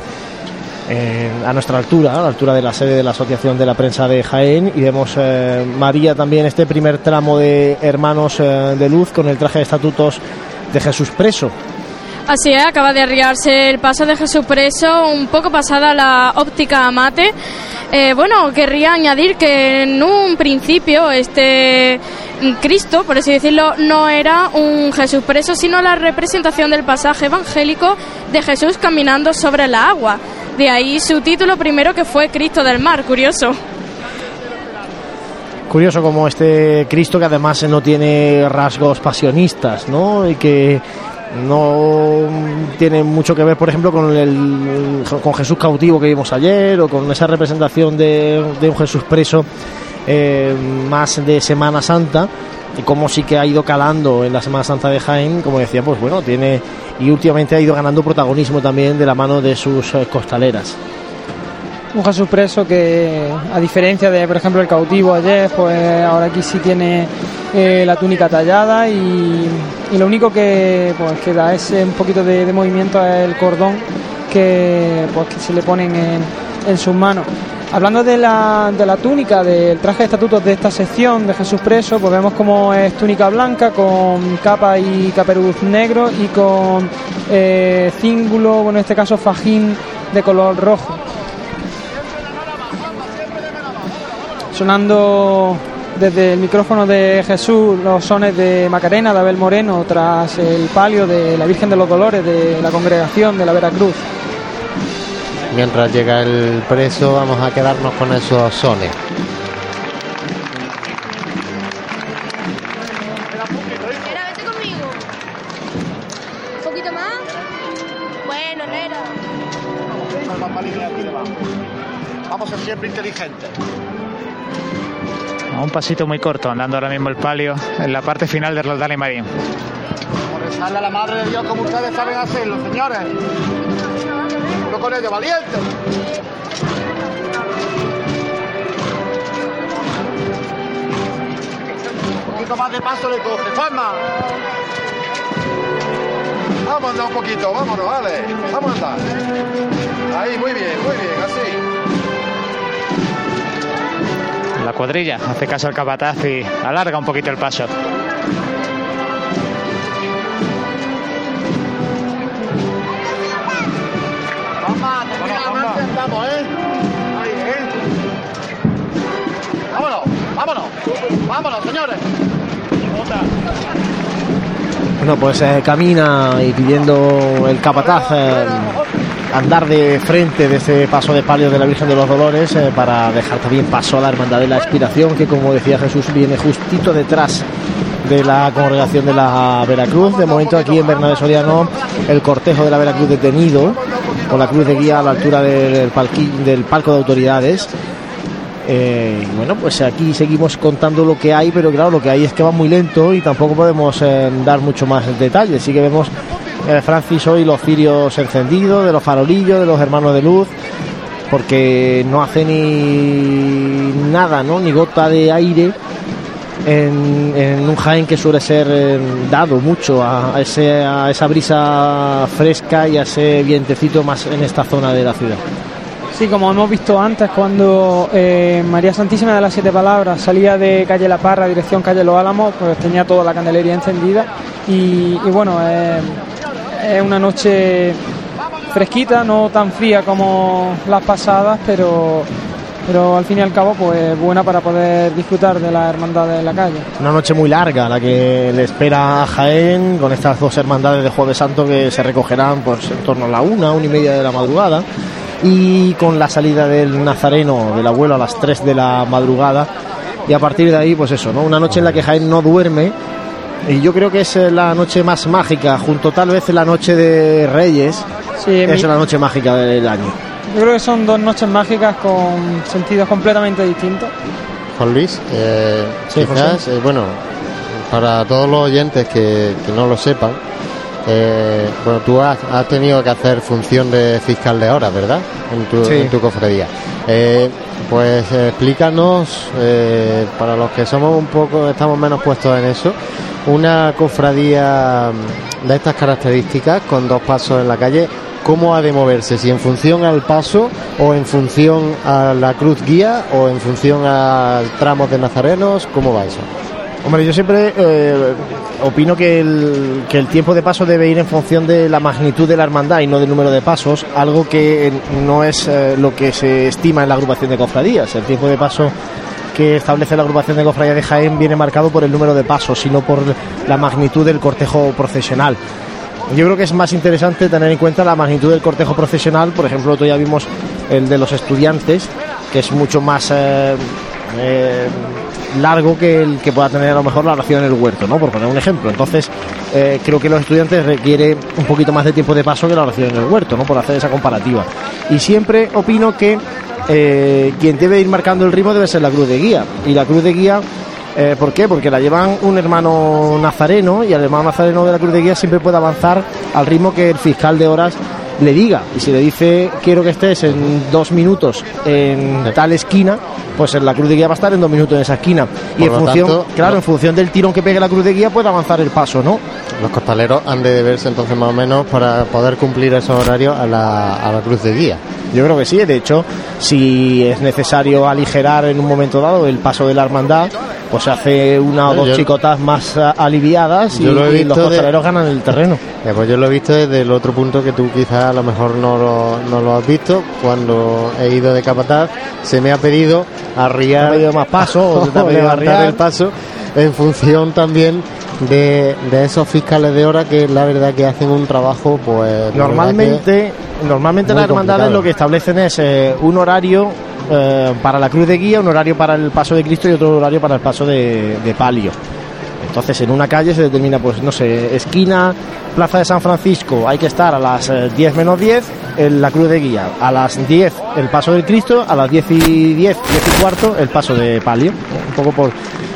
eh, a nuestra altura, a la altura de la sede de la Asociación de la Prensa de Jaén, y vemos eh, María también este primer tramo de Hermanos eh, de Luz con el traje de estatutos de Jesús preso. Así es, acaba de arriarse el paso de Jesús preso, un poco pasada la óptica amate. Eh, bueno, querría añadir que en un principio este Cristo, por así decirlo, no era un Jesús preso, sino la representación del pasaje evangélico de Jesús caminando sobre la agua. De ahí su título primero que fue Cristo del Mar, curioso. Curioso como este Cristo que además no tiene rasgos pasionistas, ¿no? Y que no tiene mucho que ver, por ejemplo, con, el, con Jesús cautivo que vimos ayer o con esa representación de, de un Jesús preso eh, más de Semana Santa y como sí que ha ido calando en la Semana Santa de Jaén, como decía, pues bueno, tiene y últimamente ha ido ganando protagonismo también de la mano de sus eh, costaleras. Un Jesús preso que, a diferencia de, por ejemplo, el cautivo ayer, pues ahora aquí sí tiene eh, la túnica tallada y, lo único que, pues, que da ese un poquito de, de, movimiento es el cordón que, pues, que se le ponen en, en sus manos. Hablando de la, de la túnica, del traje de estatutos de esta sección de Jesús Preso, pues vemos como es túnica blanca con capa y caperuz negro y con eh, cíngulo, bueno, en este caso fajín de color rojo. Sonando desde el micrófono de Jesús los sones de Macarena, de Abel Moreno, tras el palio de la Virgen de los Dolores de la congregación de la Veracruz. Mientras llega el preso, vamos a quedarnos con esos sones. Un pasito muy corto, andando ahora mismo el palio en la parte final de Roldán y Marín. Rezarle a la Madre de Dios como ustedes saben hacerlo, señores. No con ellos, valiente. Un poquito más de paso le coge, Juanma. Vamos a andar un poquito, vámonos, vale. Vamos a andar. Ahí, muy bien, muy bien, así. La cuadrilla hace caso al capataz y alarga un poquito el paso. Vamos, ¿eh? Ahí, ¿eh? Vámonos, vámonos. Vámonos, señores. Bueno, pues eh, camina y pidiendo el capataz eh, andar de frente de ese paso de palio de la Virgen de los Dolores eh, para dejar también paso a la Hermandad de la Expiración, que como decía Jesús, viene justito detrás de la congregación de la Veracruz. De momento aquí en Bernabé Soriano, el cortejo de la Veracruz detenido, con la cruz de guía a la altura del, palco de autoridades. Eh, bueno, pues aquí seguimos contando lo que hay, pero claro, lo que hay es que va muy lento y tampoco podemos eh, dar mucho más detalles. Sí que vemos eh, Francis hoy los cirios encendidos, de los farolillos, de los hermanos de luz, porque no hace ni nada, ¿no? Ni gota de aire en, un Jaén que suele ser eh, dado mucho a, ese- a esa brisa fresca y a ese vientecito más en esta zona de la ciudad. Sí, como hemos visto antes, cuando eh, María Santísima de las Siete Palabras salía de calle La Parra, dirección calle Los Álamos, pues tenía toda la candelería encendida. Y, y bueno, eh, es una noche fresquita, no tan fría como las pasadas, pero, pero al fin y al cabo, pues buena para poder disfrutar de la hermandad de la calle. Una noche muy larga la que le espera a Jaén con estas dos hermandades de Jueves Santo que se recogerán pues en torno a la una, una y media de la madrugada y con la salida del Nazareno del abuelo a las 3 de la madrugada y a partir de ahí pues eso, ¿no? Una noche en la que Jaén no duerme y yo creo que es eh, la noche más mágica junto tal vez la noche de Reyes Sí, es mi- la noche mágica del año. Yo creo que son dos noches mágicas con sentidos completamente distintos. Juan Luis, eh, Sí, quizás, eh, bueno, para todos los oyentes que, que no lo sepan, eh, bueno, tú has, has tenido que hacer función de fiscal de horas, ¿verdad? En tu, Sí. en tu cofradía. Eh, pues explícanos, eh, para los que somos un poco, estamos menos puestos en eso, una cofradía de estas características, con dos pasos en la calle, ¿cómo ha de moverse? ¿Si en función al paso o en función a la cruz guía o en función a tramos de nazarenos? ¿Cómo va eso? Hombre, yo siempre eh, opino que el, que el tiempo de paso debe ir en función de la magnitud de la hermandad y no del número de pasos, algo que no es eh, lo que se estima en la agrupación de cofradías. El tiempo de paso que establece la agrupación de cofradías de Jaén viene marcado por el número de pasos, sino por la magnitud del cortejo procesional. Yo creo que es más interesante tener en cuenta la magnitud del cortejo procesional. Por ejemplo, otro ya vimos el de los estudiantes, que es mucho más eh, eh, largo que el que pueda tener a lo mejor la oración en el huerto, ¿no? Por poner un ejemplo. Entonces, eh, creo que los estudiantes requiere un poquito más de tiempo de paso que la oración en el huerto, ¿no? Por hacer esa comparativa. Y siempre opino que eh, quien debe ir marcando el ritmo debe ser la cruz de guía. Y la cruz de guía eh, ¿Por qué? Porque la llevan un hermano nazareno y el hermano nazareno de la Cruz de Guía siempre puede avanzar al ritmo que el fiscal de horas le diga. Y si le dice quiero que estés en dos minutos en tal esquina, pues en la Cruz de Guía va a estar en dos minutos en esa esquina. Y en función, tanto, claro, no- en función del tirón que pegue la Cruz de Guía puede avanzar el paso, ¿no? Los costaleros han de deberse entonces más o menos para poder cumplir esos horarios a la, a la cruz de guía. Yo creo que sí, de hecho, si es necesario aligerar en un momento dado el paso de la hermandad, pues se hace una o dos Yo- chicotas más ah, aliviadas y, lo y los costaleros ganan el terreno. Eh, pues yo lo he visto desde el otro punto que tú quizás a lo mejor no lo, no lo has visto. Cuando he ido de capataz, se me ha pedido arriar. ¿Te ha pedido más paso o levantar el paso en función también de, de esos fiscales de hora que la verdad que hacen un trabajo, pues. Normalmente, normalmente las hermandades lo que establecen es eh, un horario eh, para la cruz de guía, un horario para el paso de Cristo y otro horario para el paso de, de palio. Entonces, en una calle se determina, pues, no sé, esquina, plaza de San Francisco, hay que estar a las eh, 10 menos 10 en la cruz de guía, a las 10 el paso del Cristo, a las 10 y 10, 10 y cuarto el paso de palio. Un poco por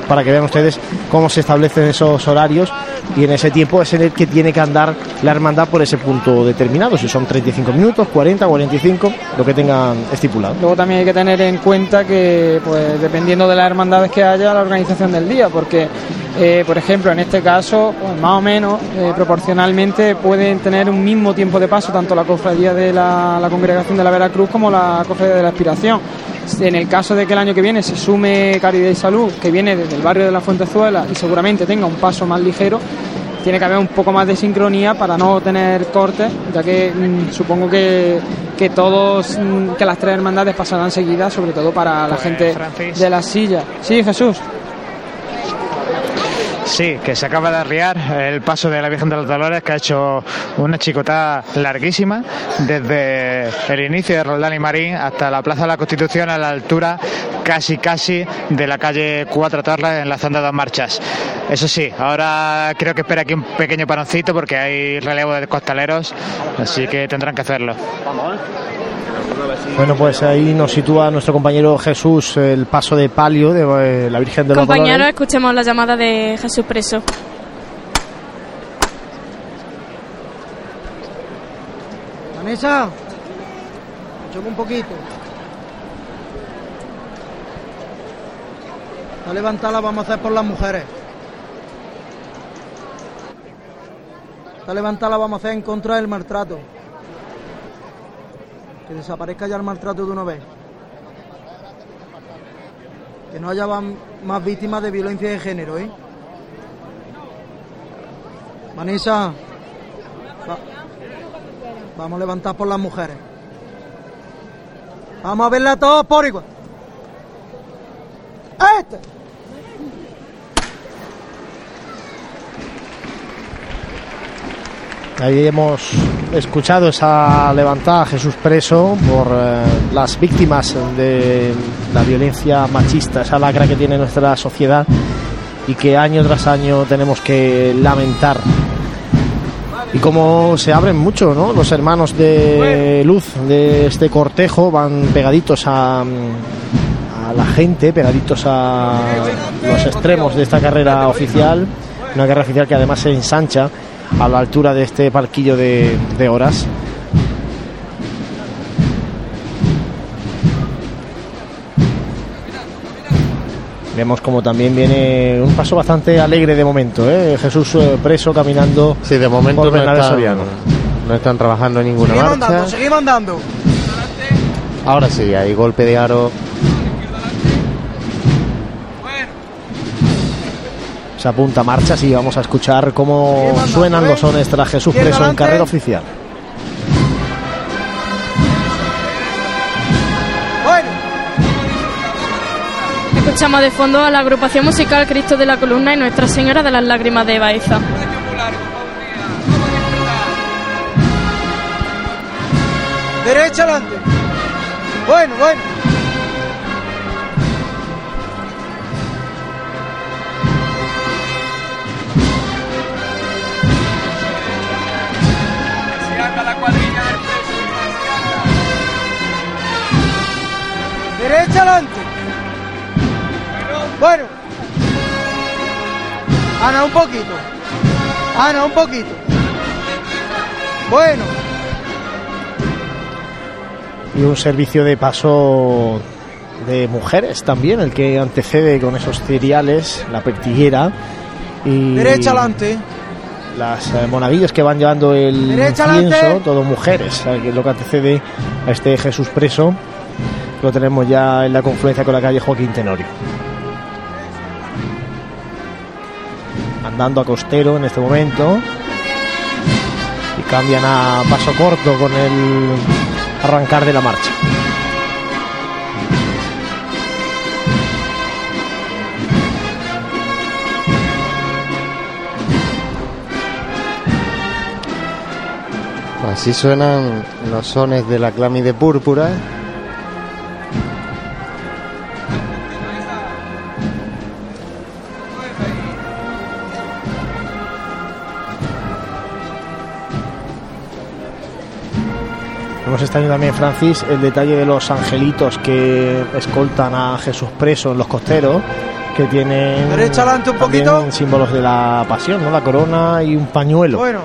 para que vean ustedes cómo se establecen esos horarios y en ese tiempo es en el que tiene que andar la hermandad por ese punto determinado, si son 35 minutos, 40, 45, lo que tengan estipulado. Luego también hay que tener en cuenta que, pues dependiendo de las hermandades que haya, la organización del día, porque, eh, por ejemplo, en este caso, pues, más o menos, eh, proporcionalmente pueden tener un mismo tiempo de paso, tanto la cofradía de la, la congregación de la Veracruz como la cofradía de la Aspiración. En el caso de que el año que viene se sume Caridad y Salud, que viene desde el barrio de la Fuentezuela y seguramente tenga un paso más ligero, tiene que haber un poco más de sincronía para no tener cortes, ya que mm, supongo que, que todos, mm, que las tres hermandades pasarán seguidas, sobre todo para la Pues, gente Francis. de la silla. Sí, Jesús. Sí, que se acaba de arriar el paso de la Virgen de los Dolores, que ha hecho una chicotada larguísima desde el inicio de Roldán y Marín hasta la Plaza de la Constitución a la altura casi casi de la calle Cuatro Torres enlazando dos marchas. Eso sí, ahora creo que espera aquí un pequeño paroncito porque hay relevo de costaleros, así que tendrán que hacerlo. Bueno, pues ahí nos sitúa nuestro compañero Jesús el paso de palio de eh, la Virgen de los Compañeros, Dolores. escuchemos la llamada de Jesús Preso. Vanessa, escúchame un poquito. La levantada vamos a hacer por las mujeres. Esta levantada vamos a hacer en contra del maltrato. Que desaparezca ya el maltrato de una vez. Que no haya más víctimas de violencia de género, ¿eh? Vanessa, va- vamos a levantar por las mujeres. Vamos a verla todos por igual. Este. Ahí hemos escuchado esa levantada Jesús preso por eh, las víctimas de la violencia machista, esa lacra que tiene nuestra sociedad y que año tras año tenemos que lamentar. Y como se abren mucho, ¿no? Los hermanos de luz de este cortejo van pegaditos a, a la gente, pegaditos a los extremos de esta carrera oficial, una carrera oficial que además se ensancha a la altura de este parquillo de, de horas. Vemos como también viene un paso bastante alegre de momento, ¿eh? Jesús eh, preso caminando Sí, de momento por no están, Soriano. no están trabajando en ninguna Seguimos andando, marcha. seguimos andando. Ahora sí, hay golpe de aro. Se apunta a marchas y vamos a escuchar cómo suenan los sones tras Jesús preso en carrera oficial. Bueno, Escuchamos de fondo a la agrupación musical Cristo de la Columna y Nuestra Señora de las Lágrimas de Baeza. derecha adelante. Bueno, bueno. Derecha adelante. Bueno. Ana, un poquito. Ana, un poquito. Bueno. Y un servicio de paso de mujeres también, el que antecede con esos cereales, la pertiguera y Derecha adelante. Las eh, monaguillas que van llevando el Derecha todo mujeres, que es lo que antecede a este Jesús preso. Lo tenemos ya en la confluencia con la calle Joaquín Tenorio. Andando a costero en este momento. Y cambian a paso corto con el arrancar de la marcha. Así suenan los sones de la clámide púrpura. Hemos extrañado también, Francis, el detalle de los angelitos que escoltan a Jesús preso en los costeros, que tienen Derecha adelante un también poquito. símbolos de la pasión, ¿no? La corona y un pañuelo. Bueno,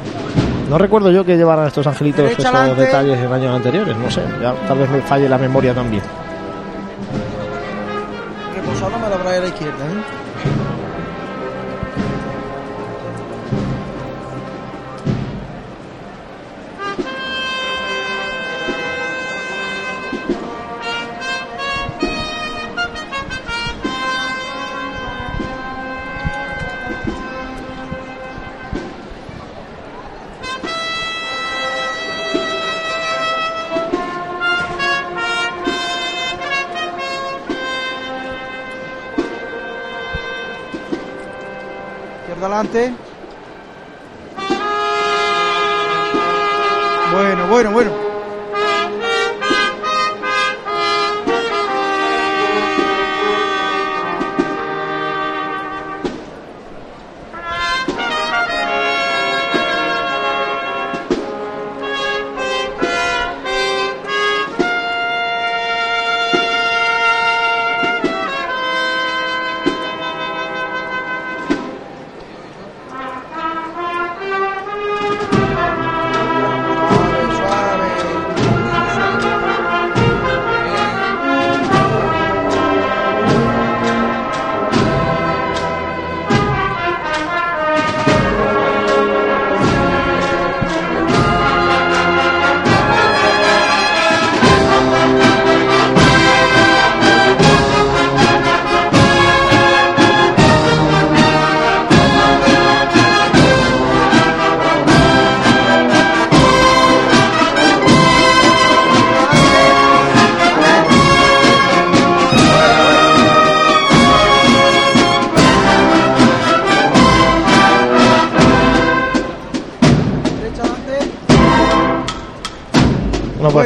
No recuerdo yo que llevaran estos angelitos estos detalles en años anteriores, no sé, ya tal vez me falle la memoria también. reposado me la trae a la izquierda, ¿eh?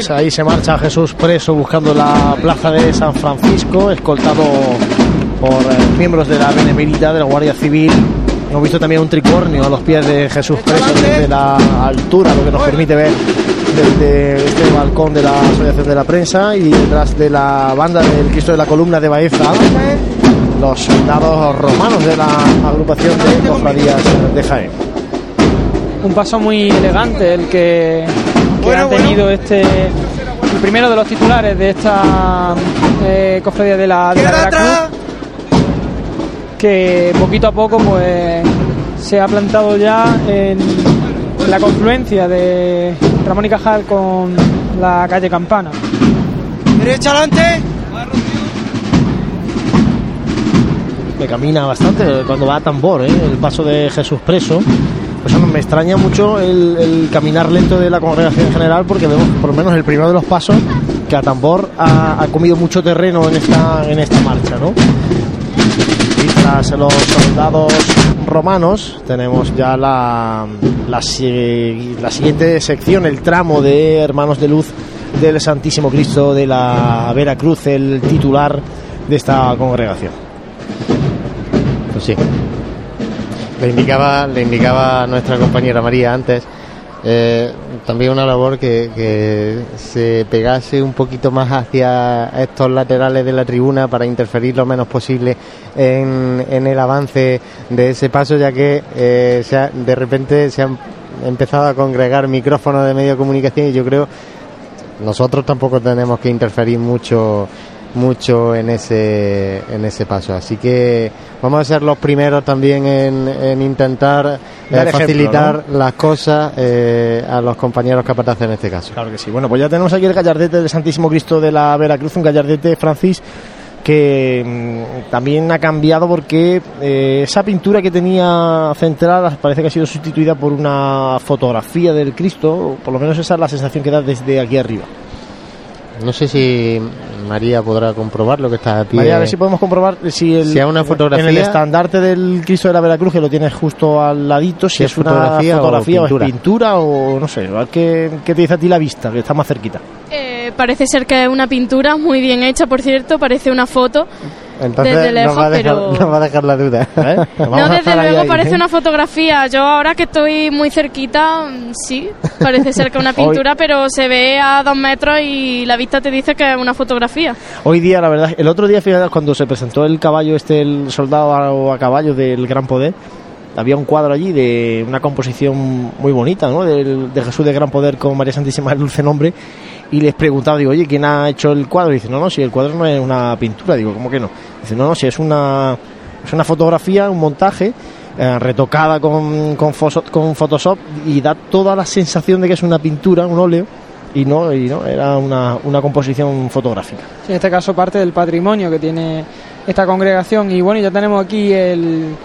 Pues ahí se marcha Jesús preso buscando la plaza de San Francisco, escoltado por eh, miembros de la Benemérita, de la Guardia Civil. Hemos visto también un tricornio a los pies de Jesús preso desde la altura, lo que nos permite ver desde este balcón de la Asociación de la Prensa y detrás de la banda del Cristo de la Columna de Baeza, los soldados romanos de la agrupación de cofradías de Jaén. Un paso muy elegante el que, que ha tenido este el primero de los titulares de esta eh, cofradía de la, de la Veracruz que poquito a poco pues se ha plantado ya en, en la confluencia de Ramón y Cajal con la calle Campana Derecha adelante. que camina bastante cuando va a tambor, ¿eh? el paso de Jesús preso. Me extraña mucho el, caminar lento de la congregación en general porque vemos por lo menos el primero de los pasos que a tambor ha, ha comido mucho terreno en esta, en esta marcha, ¿no? Y tras los soldados romanos tenemos ya la, la siguiente sección, el tramo de Hermanos de Luz del Santísimo Cristo de la Veracruz, el titular de esta congregación. Pues sí. Le indicaba, le indicaba a nuestra compañera María antes eh, también una labor que, se pegase un poquito más hacia estos laterales de la tribuna para interferir lo menos posible en, en el avance de ese paso, ya que eh, se ha- de repente se han empezado a congregar micrófonos de medio de comunicación y yo creo nosotros tampoco tenemos que interferir mucho mucho en ese en ese paso así que vamos a ser los primeros también en, en intentar eh, ejemplo, facilitar las cosas eh, a los compañeros capataces en este caso Claro que sí. Bueno, pues ya tenemos aquí el gallardete del Santísimo Cristo de la Veracruz, un gallardete Francis que mm, también ha cambiado porque eh, esa pintura que tenía central parece que ha sido sustituida por una fotografía del Cristo, por lo menos esa es la sensación que da desde aquí arriba. No sé si María podrá comprobar lo que está a pie María, a ver si podemos comprobar si, el, Si hay una fotografía- en el estandarte del Cristo de la Veracruz que lo tienes justo al ladito, si, Si es, es una fotografía o fotografía o, pintura. es pintura o no sé, qué, qué te dice a ti la vista, que está más cerquita. Eh, parece ser que es una pintura muy bien hecha, por cierto, parece una foto. Entonces desde lejos, nos, va a dejar, pero... nos va a dejar la duda. ¿Eh? No, desde luego parece una fotografía. Yo ahora que estoy muy cerquita, mm, sí, parece ser que una pintura, pero se ve a dos metros y la vista te dice que es una fotografía. Hoy día, la verdad, el otro día, fíjate, cuando se presentó el caballo, este, el soldado a, a caballo del Gran Poder, había un cuadro allí de una composición muy bonita, ¿no? Del- de Jesús de Gran Poder con María Santísima del Dulce Nombre. Y les preguntaba, digo, oye, ¿quién ha hecho el cuadro? Y dice, no, no, si el cuadro no es una pintura. Digo, ¿cómo que no? Dice, no, no, si es una, es una fotografía, un montaje eh, retocada con, con, con Photoshop y da toda la sensación de que es una pintura, un óleo. Y no, y no era una, una composición fotográfica. Sí, en este caso parte del patrimonio que tiene esta congregación. Y bueno, ya tenemos aquí el,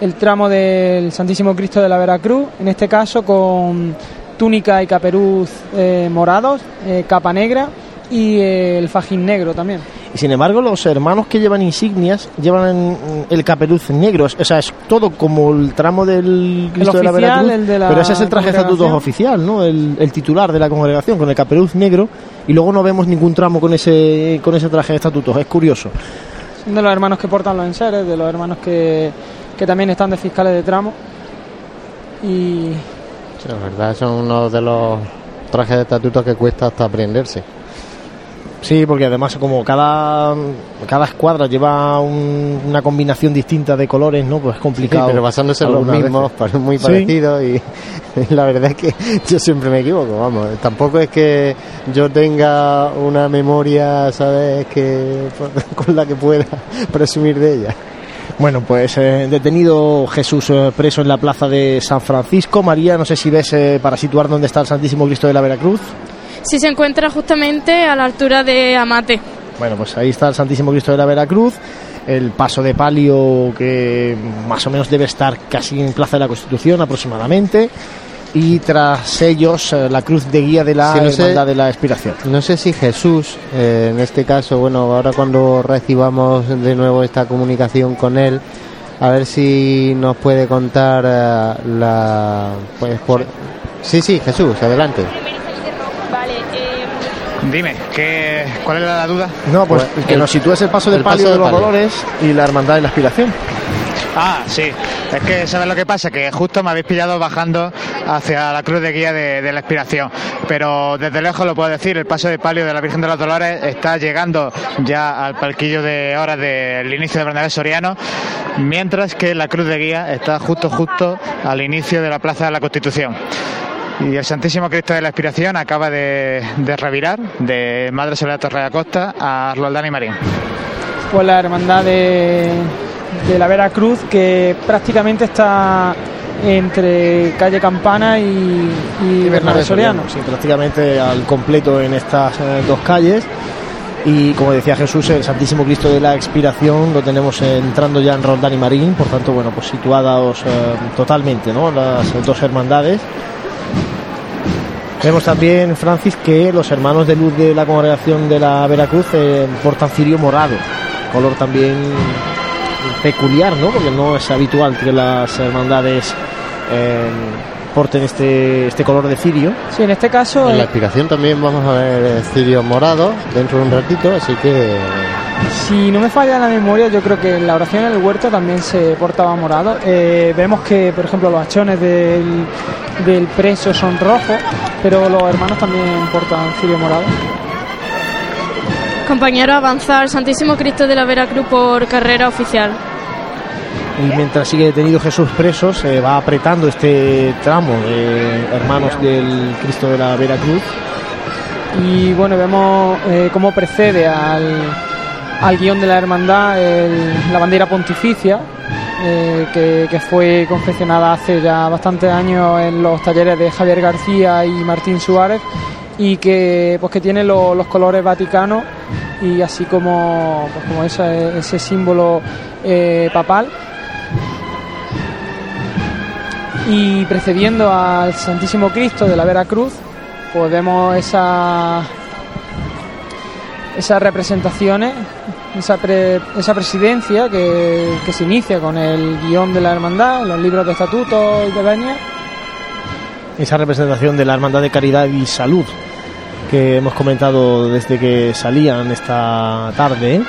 el tramo del Santísimo Cristo de la Veracruz, en este caso con túnica y caperuz eh, morados, eh, capa negra y eh, el fajín negro también. Y sin embargo, los hermanos que llevan insignias llevan mm, el caperuz negro. O sea, es todo como el tramo del Cristo de la oficial, Veracruz. el de la pero ese es el traje de estatutos oficial, ¿no? El, el titular de la congregación con el caperuz negro. Y luego no vemos ningún tramo con ese, con ese traje de estatutos. Es curioso. Son de los hermanos que portan los enseres, de los hermanos que, que también están de fiscales de tramo. Y Sí, la verdad, son uno de los trajes de estatuto que cuesta hasta aprenderse. Sí, porque además como cada, cada escuadra lleva un- una combinación distinta de colores, ¿no? Pues es complicado. Sí, pero basándose en los mismos, veces. muy Sí. parecidos y la verdad es que yo siempre me equivoco, vamos. Tampoco es que yo tenga una memoria, ¿sabes?, que con la que pueda presumir de ella. Bueno, pues eh, detenido Jesús eh, preso en la plaza de San Francisco. María, no sé si ves eh, para situar dónde está el Santísimo Cristo de la Veracruz. Sí se encuentra justamente a la altura de Amate. Bueno, pues ahí está el Santísimo Cristo de la Veracruz. El paso de palio que más o menos debe estar casi en Plaza de la Constitución aproximadamente. Y tras ellos eh, la cruz de guía de la Sí, no sé- Hermandad de la Expiración. No sé si Jesús, eh, en este caso, bueno, ahora cuando recibamos de nuevo esta comunicación con él, a ver si nos puede contar eh, la... Pues por... Sí, sí, Jesús, adelante. Dime, ¿qué, ¿cuál era la duda? No, pues que nos sitúes el paso de el palio paso de de los palio. dolores y la Hermandad de la Expiración. Ah, sí. Es que, ¿sabes lo que pasa? Que justo me habéis pillado bajando hacia la cruz de guía de, la expiración. Pero desde lejos lo puedo decir, el paso de palio de la Virgen de los Dolores está llegando ya al palquillo de horas del inicio de Bernabé Soriano, mientras que la cruz de guía está justo, justo al inicio de la Plaza de la Constitución. Y el Santísimo Cristo de la Expiración acaba de, de revirar de Madre Soledad Torre de Acosta a Roldán y Marín. pues la hermandad de, de la Veracruz que prácticamente está entre calle Campana y, y Bernabé Soriano. Sí, prácticamente al completo en estas eh, dos calles. Y como decía Jesús, el Santísimo Cristo de la Expiración lo tenemos entrando ya en Roldán y Marín, por tanto, bueno, pues situados eh, totalmente, ¿no? Las dos hermandades. Vemos también, Francis, que los hermanos de luz de la congregación de la Veracruz eh, portan cirio morado, color también peculiar, ¿no? Porque no es habitual que las hermandades eh, porten este, este color de cirio. Sí, en este caso En la eh, expiración también vamos a ver eh, cirios morados dentro de un ratito, así que Si no me falla la memoria, yo creo que en la oración en el huerto también se portaba morado. Eh, vemos que, por ejemplo, los achones del, del preso son rojos, pero los hermanos también portan cirio morado. Compañero, avanza el Santísimo Cristo de la Veracruz por carrera oficial. Y mientras sigue detenido Jesús preso, se va apretando este tramo de hermanos del Cristo de la Veracruz. Y bueno, vemos eh, cómo precede al, al guion de la hermandad el- la bandera pontificia, eh, que, que fue confeccionada hace ya bastantes años en los talleres de Javier García y Martín Suárez y que pues que tiene lo- los colores vaticanos y así como pues, como ese, ese símbolo eh, papal. Y precediendo al Santísimo Cristo de la Veracruz pues vemos esa esas representaciones esa, esa presidencia que, que se inicia con el guion de la hermandad los libros de estatutos y de venia Esa representación de la Hermandad de Caridad y Salud que hemos comentado desde que salían esta tarde.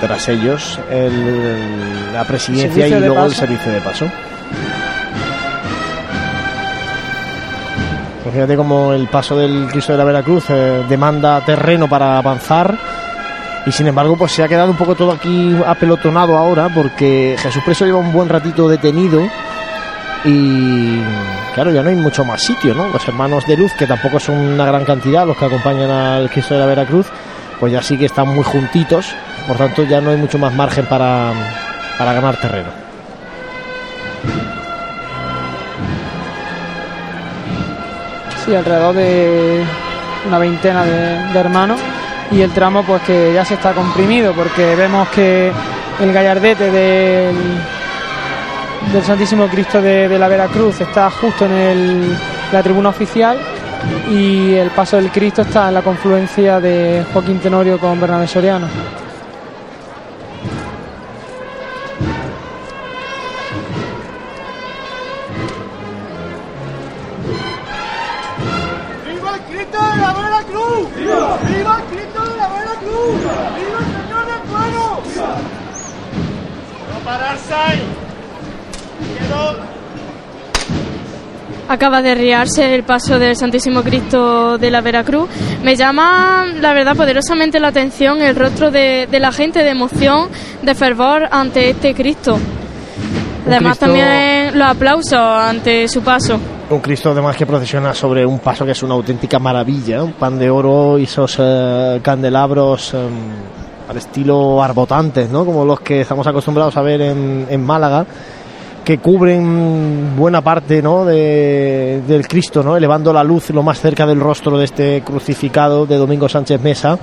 tras ellos el- la presidencia y luego el servicio de paso. Pues fíjate cómo el paso del Cristo de la Veracruz eh, demanda terreno para avanzar y sin embargo pues se ha quedado un poco todo aquí apelotonado ahora porque Jesús Preso lleva un buen ratito detenido y claro ya no hay mucho más sitio, ¿no? Los hermanos de luz que tampoco son una gran cantidad los que acompañan al Cristo de la Veracruz pues ya sí que están muy juntitos, por tanto ya no hay mucho más margen para, para ganar terreno. Sí, alrededor de una veintena de, de hermanos y el tramo pues que ya se está comprimido porque vemos que el gallardete del, del Santísimo Cristo de, de la Veracruz está justo en el- la tribuna oficial y el paso del Cristo está en la confluencia de Joaquín Tenorio con Bernabé Soriano. ¡Viva el Cristo de la Veracruz! ¡Viva! ¡Viva el Cristo de la Veracruz! ¡Viva el Señor del! No pararse Acaba de riarse el paso del Santísimo Cristo de la Veracruz. Me llama, la verdad, poderosamente la atención el rostro de, de la gente de emoción, de fervor ante este Cristo. Además, Cristo- también los aplausos ante su paso. Un Cristo además que procesiona sobre un paso que es una auténtica maravilla, un pan de oro y esos eh, candelabros eh, al estilo arbotantes, ¿no? Como los que estamos acostumbrados a ver en, en Málaga, que cubren buena parte, ¿no? de- del Cristo, ¿no? Elevando la luz lo más cerca del rostro de este crucificado de Domingo Sánchez Mesa.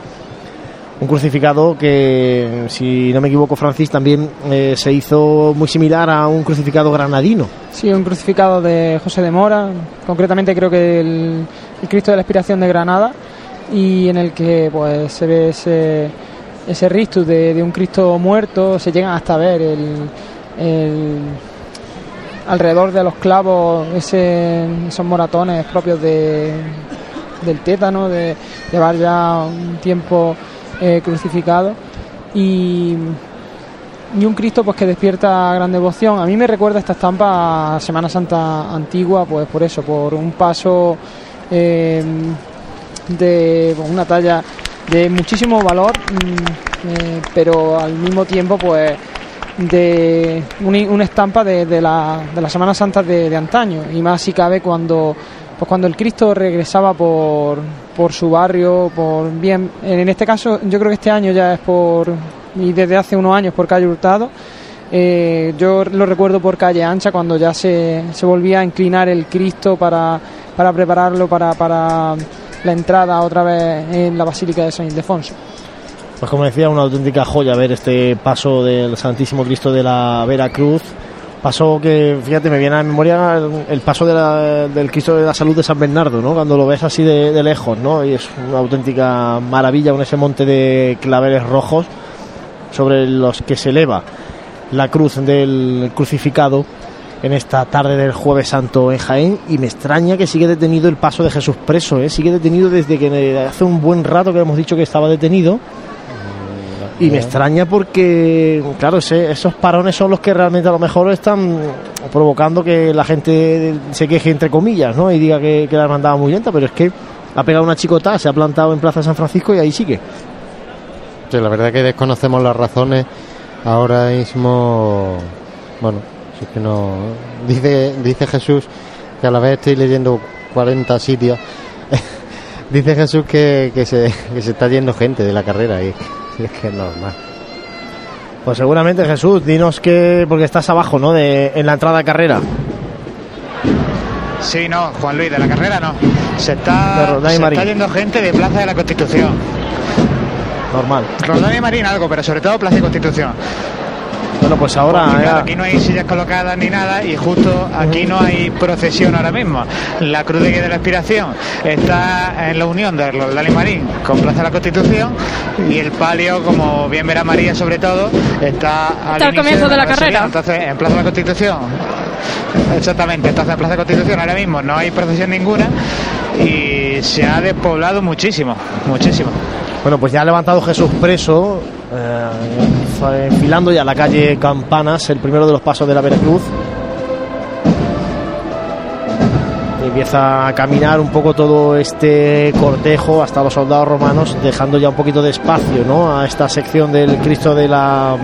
Un crucificado que, si no me equivoco, Francis, también eh, se hizo muy similar a un crucificado granadino. Sí, un crucificado de José de Mora, concretamente creo que el, el Cristo de la Expiración de Granada, y en el que pues se ve ese, ese rictus de, un Cristo muerto, se llegan hasta ver el- alrededor de los clavos ese, esos moratones propios de, del tétano, de llevar ya un tiempo eh, crucificado. Y y un Cristo pues que despierta gran devoción. A mí me recuerda esta estampa a Semana Santa antigua, pues por eso, por un paso eh, de pues, una talla de muchísimo valor, mm, eh, pero al mismo tiempo pues de una, estampa de, de la, de la Semana Santa de, de antaño y más si cabe cuando pues cuando el Cristo regresaba por, por su barrio, por bien, en este caso yo creo que este año ya es por y desde hace unos años por calle Hurtado. Eh, yo lo recuerdo por calle Ancha cuando ya se, se volvía a inclinar el Cristo para, para prepararlo para, para la entrada otra vez en la Basílica de San Ildefonso. Pues como decía, una auténtica joya ver este paso del Santísimo Cristo de la Veracruz. Paso que, fíjate, me viene a la memoria el, paso del Cristo de la Salud de San Bernardo, ¿no? Cuando lo ves así de, de lejos, ¿no? Y es una auténtica maravilla con ese monte de claveles rojos sobre los que se eleva la cruz del crucificado en esta tarde del Jueves Santo en Jaén y me extraña que sigue detenido el paso de Jesús preso, ¿eh? sigue detenido desde que hace un buen rato que hemos dicho que estaba detenido y me extraña porque, claro, ese- esos parones son los que realmente a lo mejor están provocando que la gente se queje entre comillas, ¿no? Y diga que, que la hermandad va muy lenta, pero es que ha pegado una chicota, se ha plantado en Plaza San Francisco y ahí sigue. Sí, la verdad que desconocemos las razones. Ahora mismo, bueno, si es que no. Dice, dice Jesús que a la vez estoy leyendo 40 sitios. dice Jesús que, que, se, que se está yendo gente de la carrera y es que es normal. Pues seguramente Jesús, dinos que, porque estás abajo, ¿no? De, en la entrada a carrera. Sí, no, Juan Luis, de la carrera no. Se De está, se está yendo gente de Plaza de la Constitución. Normal. Roldán y Marín algo, pero sobre todo Plaza de Constitución. Bueno, pues ahora. Porque, claro, ya- aquí no hay sillas colocadas ni nada y justo aquí no hay procesión ahora mismo. La Cruz de Guía de la Expiración está en la unión de Roldán y Marín con Plaza de la Constitución y el palio, como bien verá María sobre todo, está al, Está al inicio comienzo de la carrera. Entonces, en Plaza de la Constitución, exactamente, entonces en Plaza de la Constitución ahora mismo no hay procesión ninguna y se ha despoblado muchísimo, muchísimo. Bueno, pues ya ha levantado Jesús preso. eh, enfilando ya la calle Campanas, el primero de los pasos de la Veracruz. empieza a caminar un poco todo este cortejo hasta los soldados romanos, dejando ya un poquito de espacio ¿no? a esta sección del Cristo de la,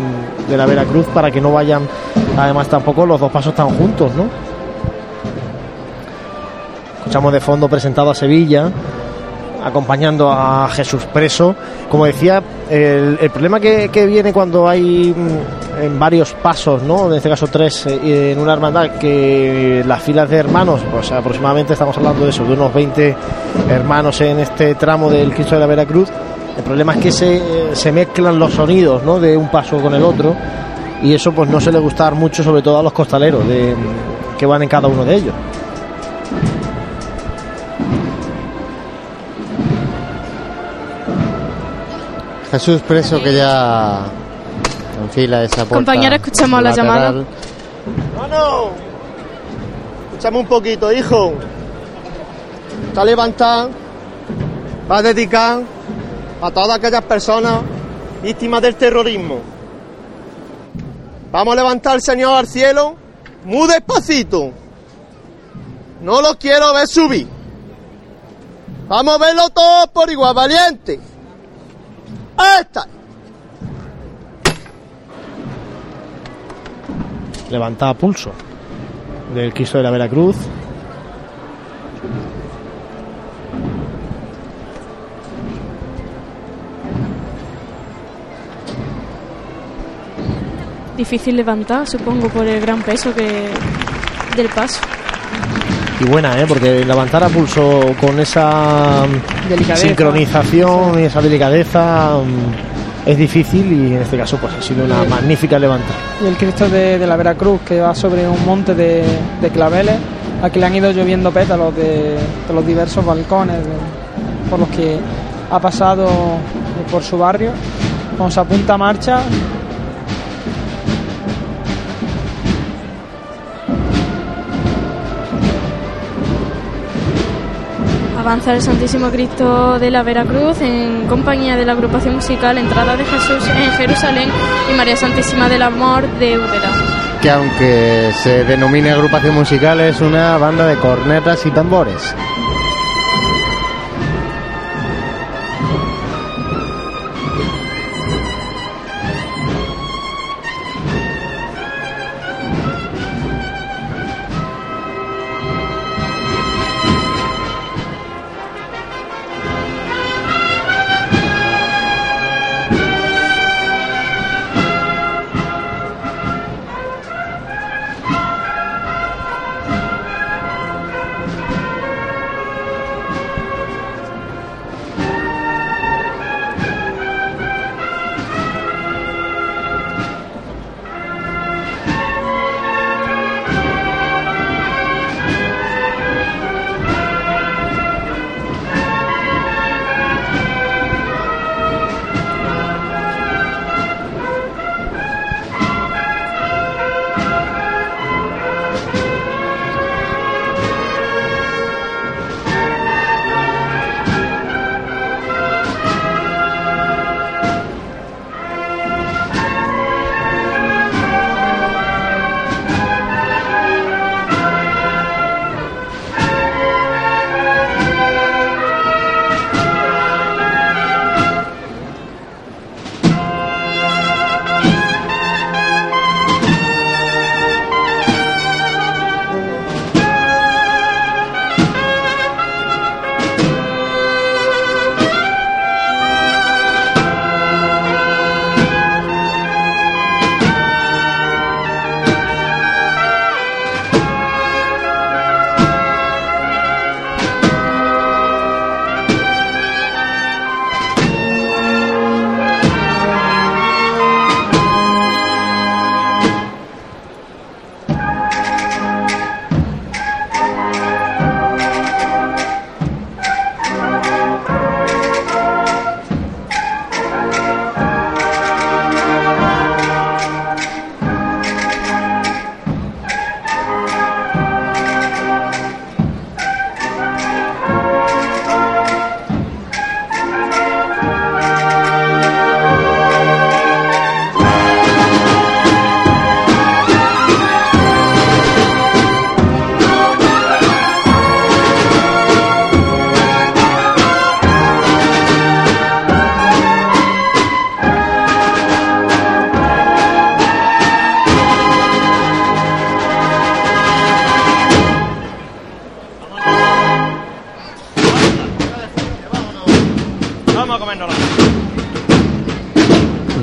de la Veracruz para que no vayan, además tampoco los dos pasos tan juntos. ¿no? Escuchamos de fondo presentado a Sevilla, acompañando a Jesús preso. Como decía, el, problema que, viene cuando hay mm, en varios pasos, ¿no? en este caso tres, eh, en una hermandad, que las filas de hermanos, pues aproximadamente estamos hablando de eso, de unos 20 hermanos en este tramo del Cristo de la Veracruz. El problema es que se, se mezclan los sonidos ¿no? de un paso con el otro y eso pues no se le gustar mucho, sobre todo a los costaleros de, que van en cada uno de ellos. Jesús preso que ya enfila esa puerta. Compañera, escuchamos la llamada. Bueno, escuchame un poquito, hijo. Está levantado, va a dedicar a todas aquellas personas víctimas del terrorismo. Vamos a levantar al Señor al cielo muy despacito. No lo quiero ver subir. Vamos a verlo todos por igual, valiente. ¡Esta! Levanta pulso del Cristo de la Veracruz. Difícil levantar, supongo, por el gran peso que del paso. Y buena, ¿eh? porque levantar a pulso con esa sincronización y esa delicadeza mm, es difícil y en este caso pues ha sido una magnífica levantada. Y el Cristo de, la Veracruz que va sobre un monte de, claveles, aquí le han ido lloviendo pétalos de, los diversos balcones por los que ha pasado por su barrio. Con su apunta marcha avanza el Santísimo Cristo de la Veracruz en compañía de la agrupación musical Entrada de Jesús en Jerusalén y María Santísima del Amor de Úbeda. Que aunque se denomine agrupación musical es una banda de cornetas y tambores.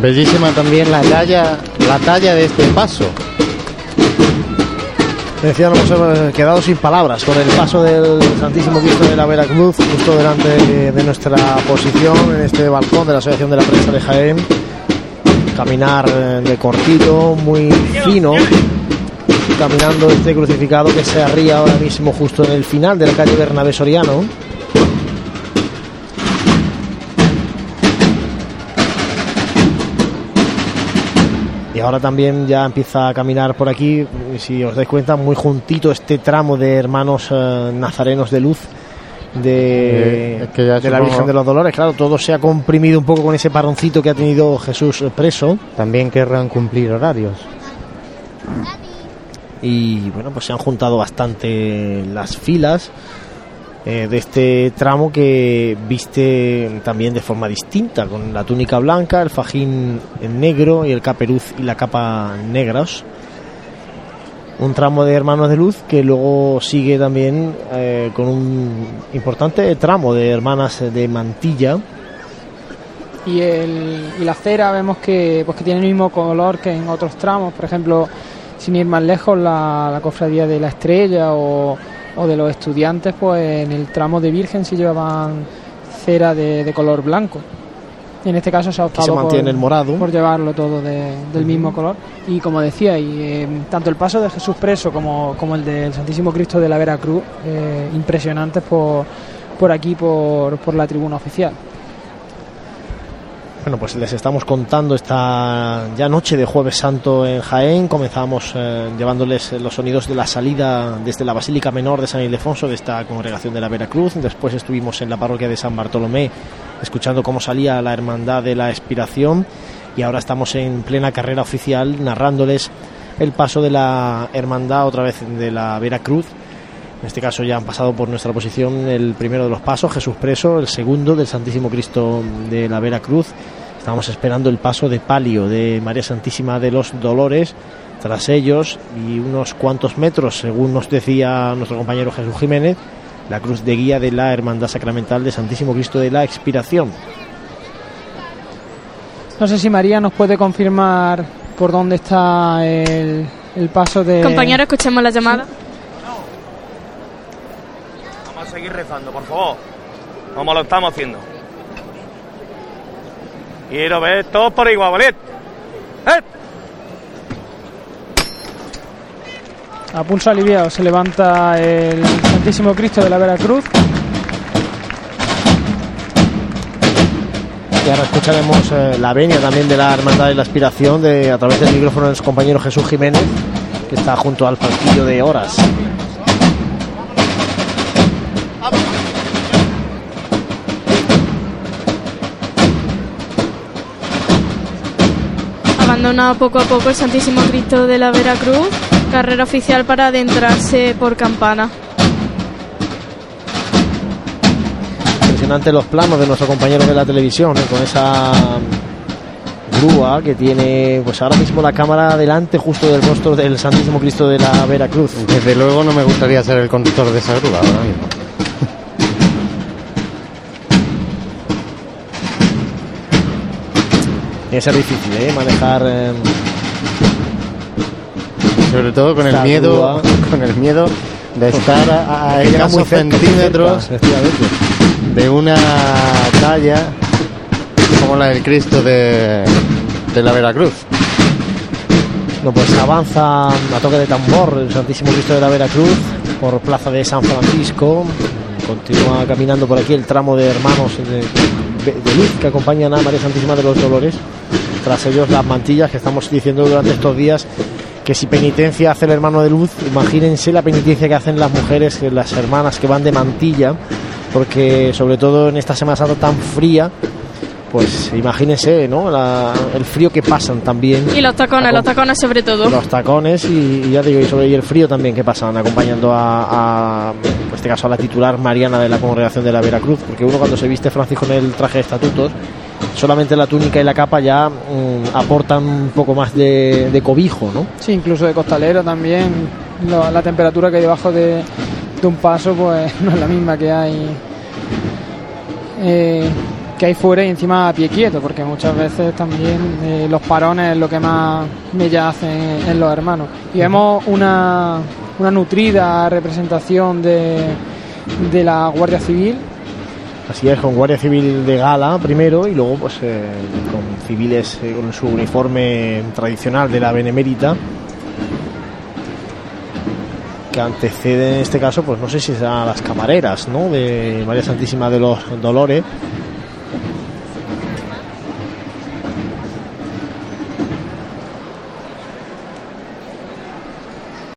Bellísima también la talla, la talla de este paso. Decía, nos hemos quedado sin palabras con el paso del Santísimo Cristo de la Veracruz justo delante de nuestra posición en este balcón de la Asociación de la Prensa de Jaén. Caminar eh, de cortito, muy fino, caminando este crucificado que se arría ahora mismo justo en el final de la calle Bernabé Soriano. Ahora también ya empieza a caminar por aquí, si os dais cuenta, muy juntito este tramo de hermanos eh, nazarenos de luz de, Eh, que ya de la Virgen de los Dolores. Claro, todo se ha comprimido un poco con ese paroncito que ha tenido Jesús preso. También querrán cumplir horarios. y bueno, pues se han juntado bastante las filas eh, de este tramo que viste también de forma distinta, con la túnica blanca, el fajín en negro y el caperuz y la capa negros. Un tramo de hermanos de luz que luego sigue también eh, con un importante tramo de hermanas de mantilla. y, el, y la cera vemos que, pues que tiene el mismo color que en otros tramos, por ejemplo, sin ir más lejos, la, la cofradía de la estrella o, o de los estudiantes, pues en el tramo de Virgen sí llevaban cera de, de color blanco. En este caso se ha optado se mantiene por, el morado. por llevarlo todo de- del mismo color. Y como decía, y, eh, tanto el paso de Jesús preso como, como el del Santísimo Cristo de la Veracruz, eh, impresionantes por, por aquí, por, por la tribuna oficial. Bueno, pues les estamos contando esta ya noche de Jueves Santo en Jaén. Comenzamos eh, llevándoles los sonidos de la salida desde la Basílica Menor de San Ildefonso, de esta congregación de la Veracruz. Después estuvimos en la parroquia de San Bartolomé, escuchando cómo salía la Hermandad de la Expiración. Y ahora estamos en plena carrera oficial, narrándoles el paso de la Hermandad, otra vez de la Veracruz. En este caso ya han pasado por nuestra posición el primero de los pasos, Jesús Preso, el segundo del Santísimo Cristo de la Veracruz. Estamos esperando el paso de palio de María Santísima de los Dolores. Tras ellos, y unos cuantos metros, según nos decía nuestro compañero Jesús Jiménez, la cruz de guía de la Hermandad Sacramental de Santísimo Cristo de la Expiración. No sé si María nos puede confirmar por dónde está el, el paso de... Compañero, escuchemos la llamada. Seguir rezando, por favor. Como lo estamos haciendo. Quiero ver todos por igual, ¿vale? ¡Eh! A pulso aliviado se levanta el Santísimo Cristo de la Veracruz. Y ahora escucharemos eh, la venia también de la Hermandad de la Aspiración de, a través del micrófono de nuestro compañero Jesús Jiménez, que está junto al palquillo de horas. Abandona poco a poco el Santísimo Cristo de la Veracruz. Carrera oficial para adentrarse por campana. Impresionante los planos de nuestro compañero de la televisión, ¿eh? con esa grúa que tiene pues ahora mismo la cámara delante justo del rostro del Santísimo Cristo de la Veracruz. Desde luego no me gustaría ser el conductor de esa grúa ahora mismo. Tiene que ser difícil ¿eh? manejar eh, Sobre todo con el miedo, con el miedo de estar a, a escasos centímetros cerca, de una talla como la del Cristo de, de la Veracruz. No, pues avanza a toque de tambor el Santísimo Cristo de la Veracruz por Plaza de San Francisco. Continúa caminando por aquí el tramo de hermanos de, de- luz que acompañan a María Santísima de los Dolores. Tras ellos las mantillas que estamos diciendo durante estos días que si penitencia hace el hermano de luz, imagínense la penitencia que hacen las mujeres, las hermanas que van de mantilla, porque sobre todo en esta Semana Santa tan fría, pues imagínense, ¿no? La- el frío que pasan también Y los tacones, los tacones sobre todo. los tacones y, y ya digo, y sobre y el frío también que pasan acompañando a, a, en este caso a la titular Mariana de la congregación de la Veracruz, porque uno cuando se viste Francisco en el traje de estatutos, solamente la túnica y la capa ya mm, aportan un poco más de, de cobijo, ¿no? Sí, incluso de costalero también. lo- la temperatura que hay debajo de, de un paso pues no es la misma que hay eh, que hay fuera y encima a pie quieto, porque muchas veces también eh, los parones es lo que más mella hacen en, los hermanos. Y vemos una, una nutrida representación de, de la Guardia Civil Así es, con Guardia Civil de gala primero y luego pues eh, con civiles eh, con su uniforme tradicional de la Benemérita que antecede en este caso, pues no sé si serán las camareras, ¿no? De María Santísima de los Dolores,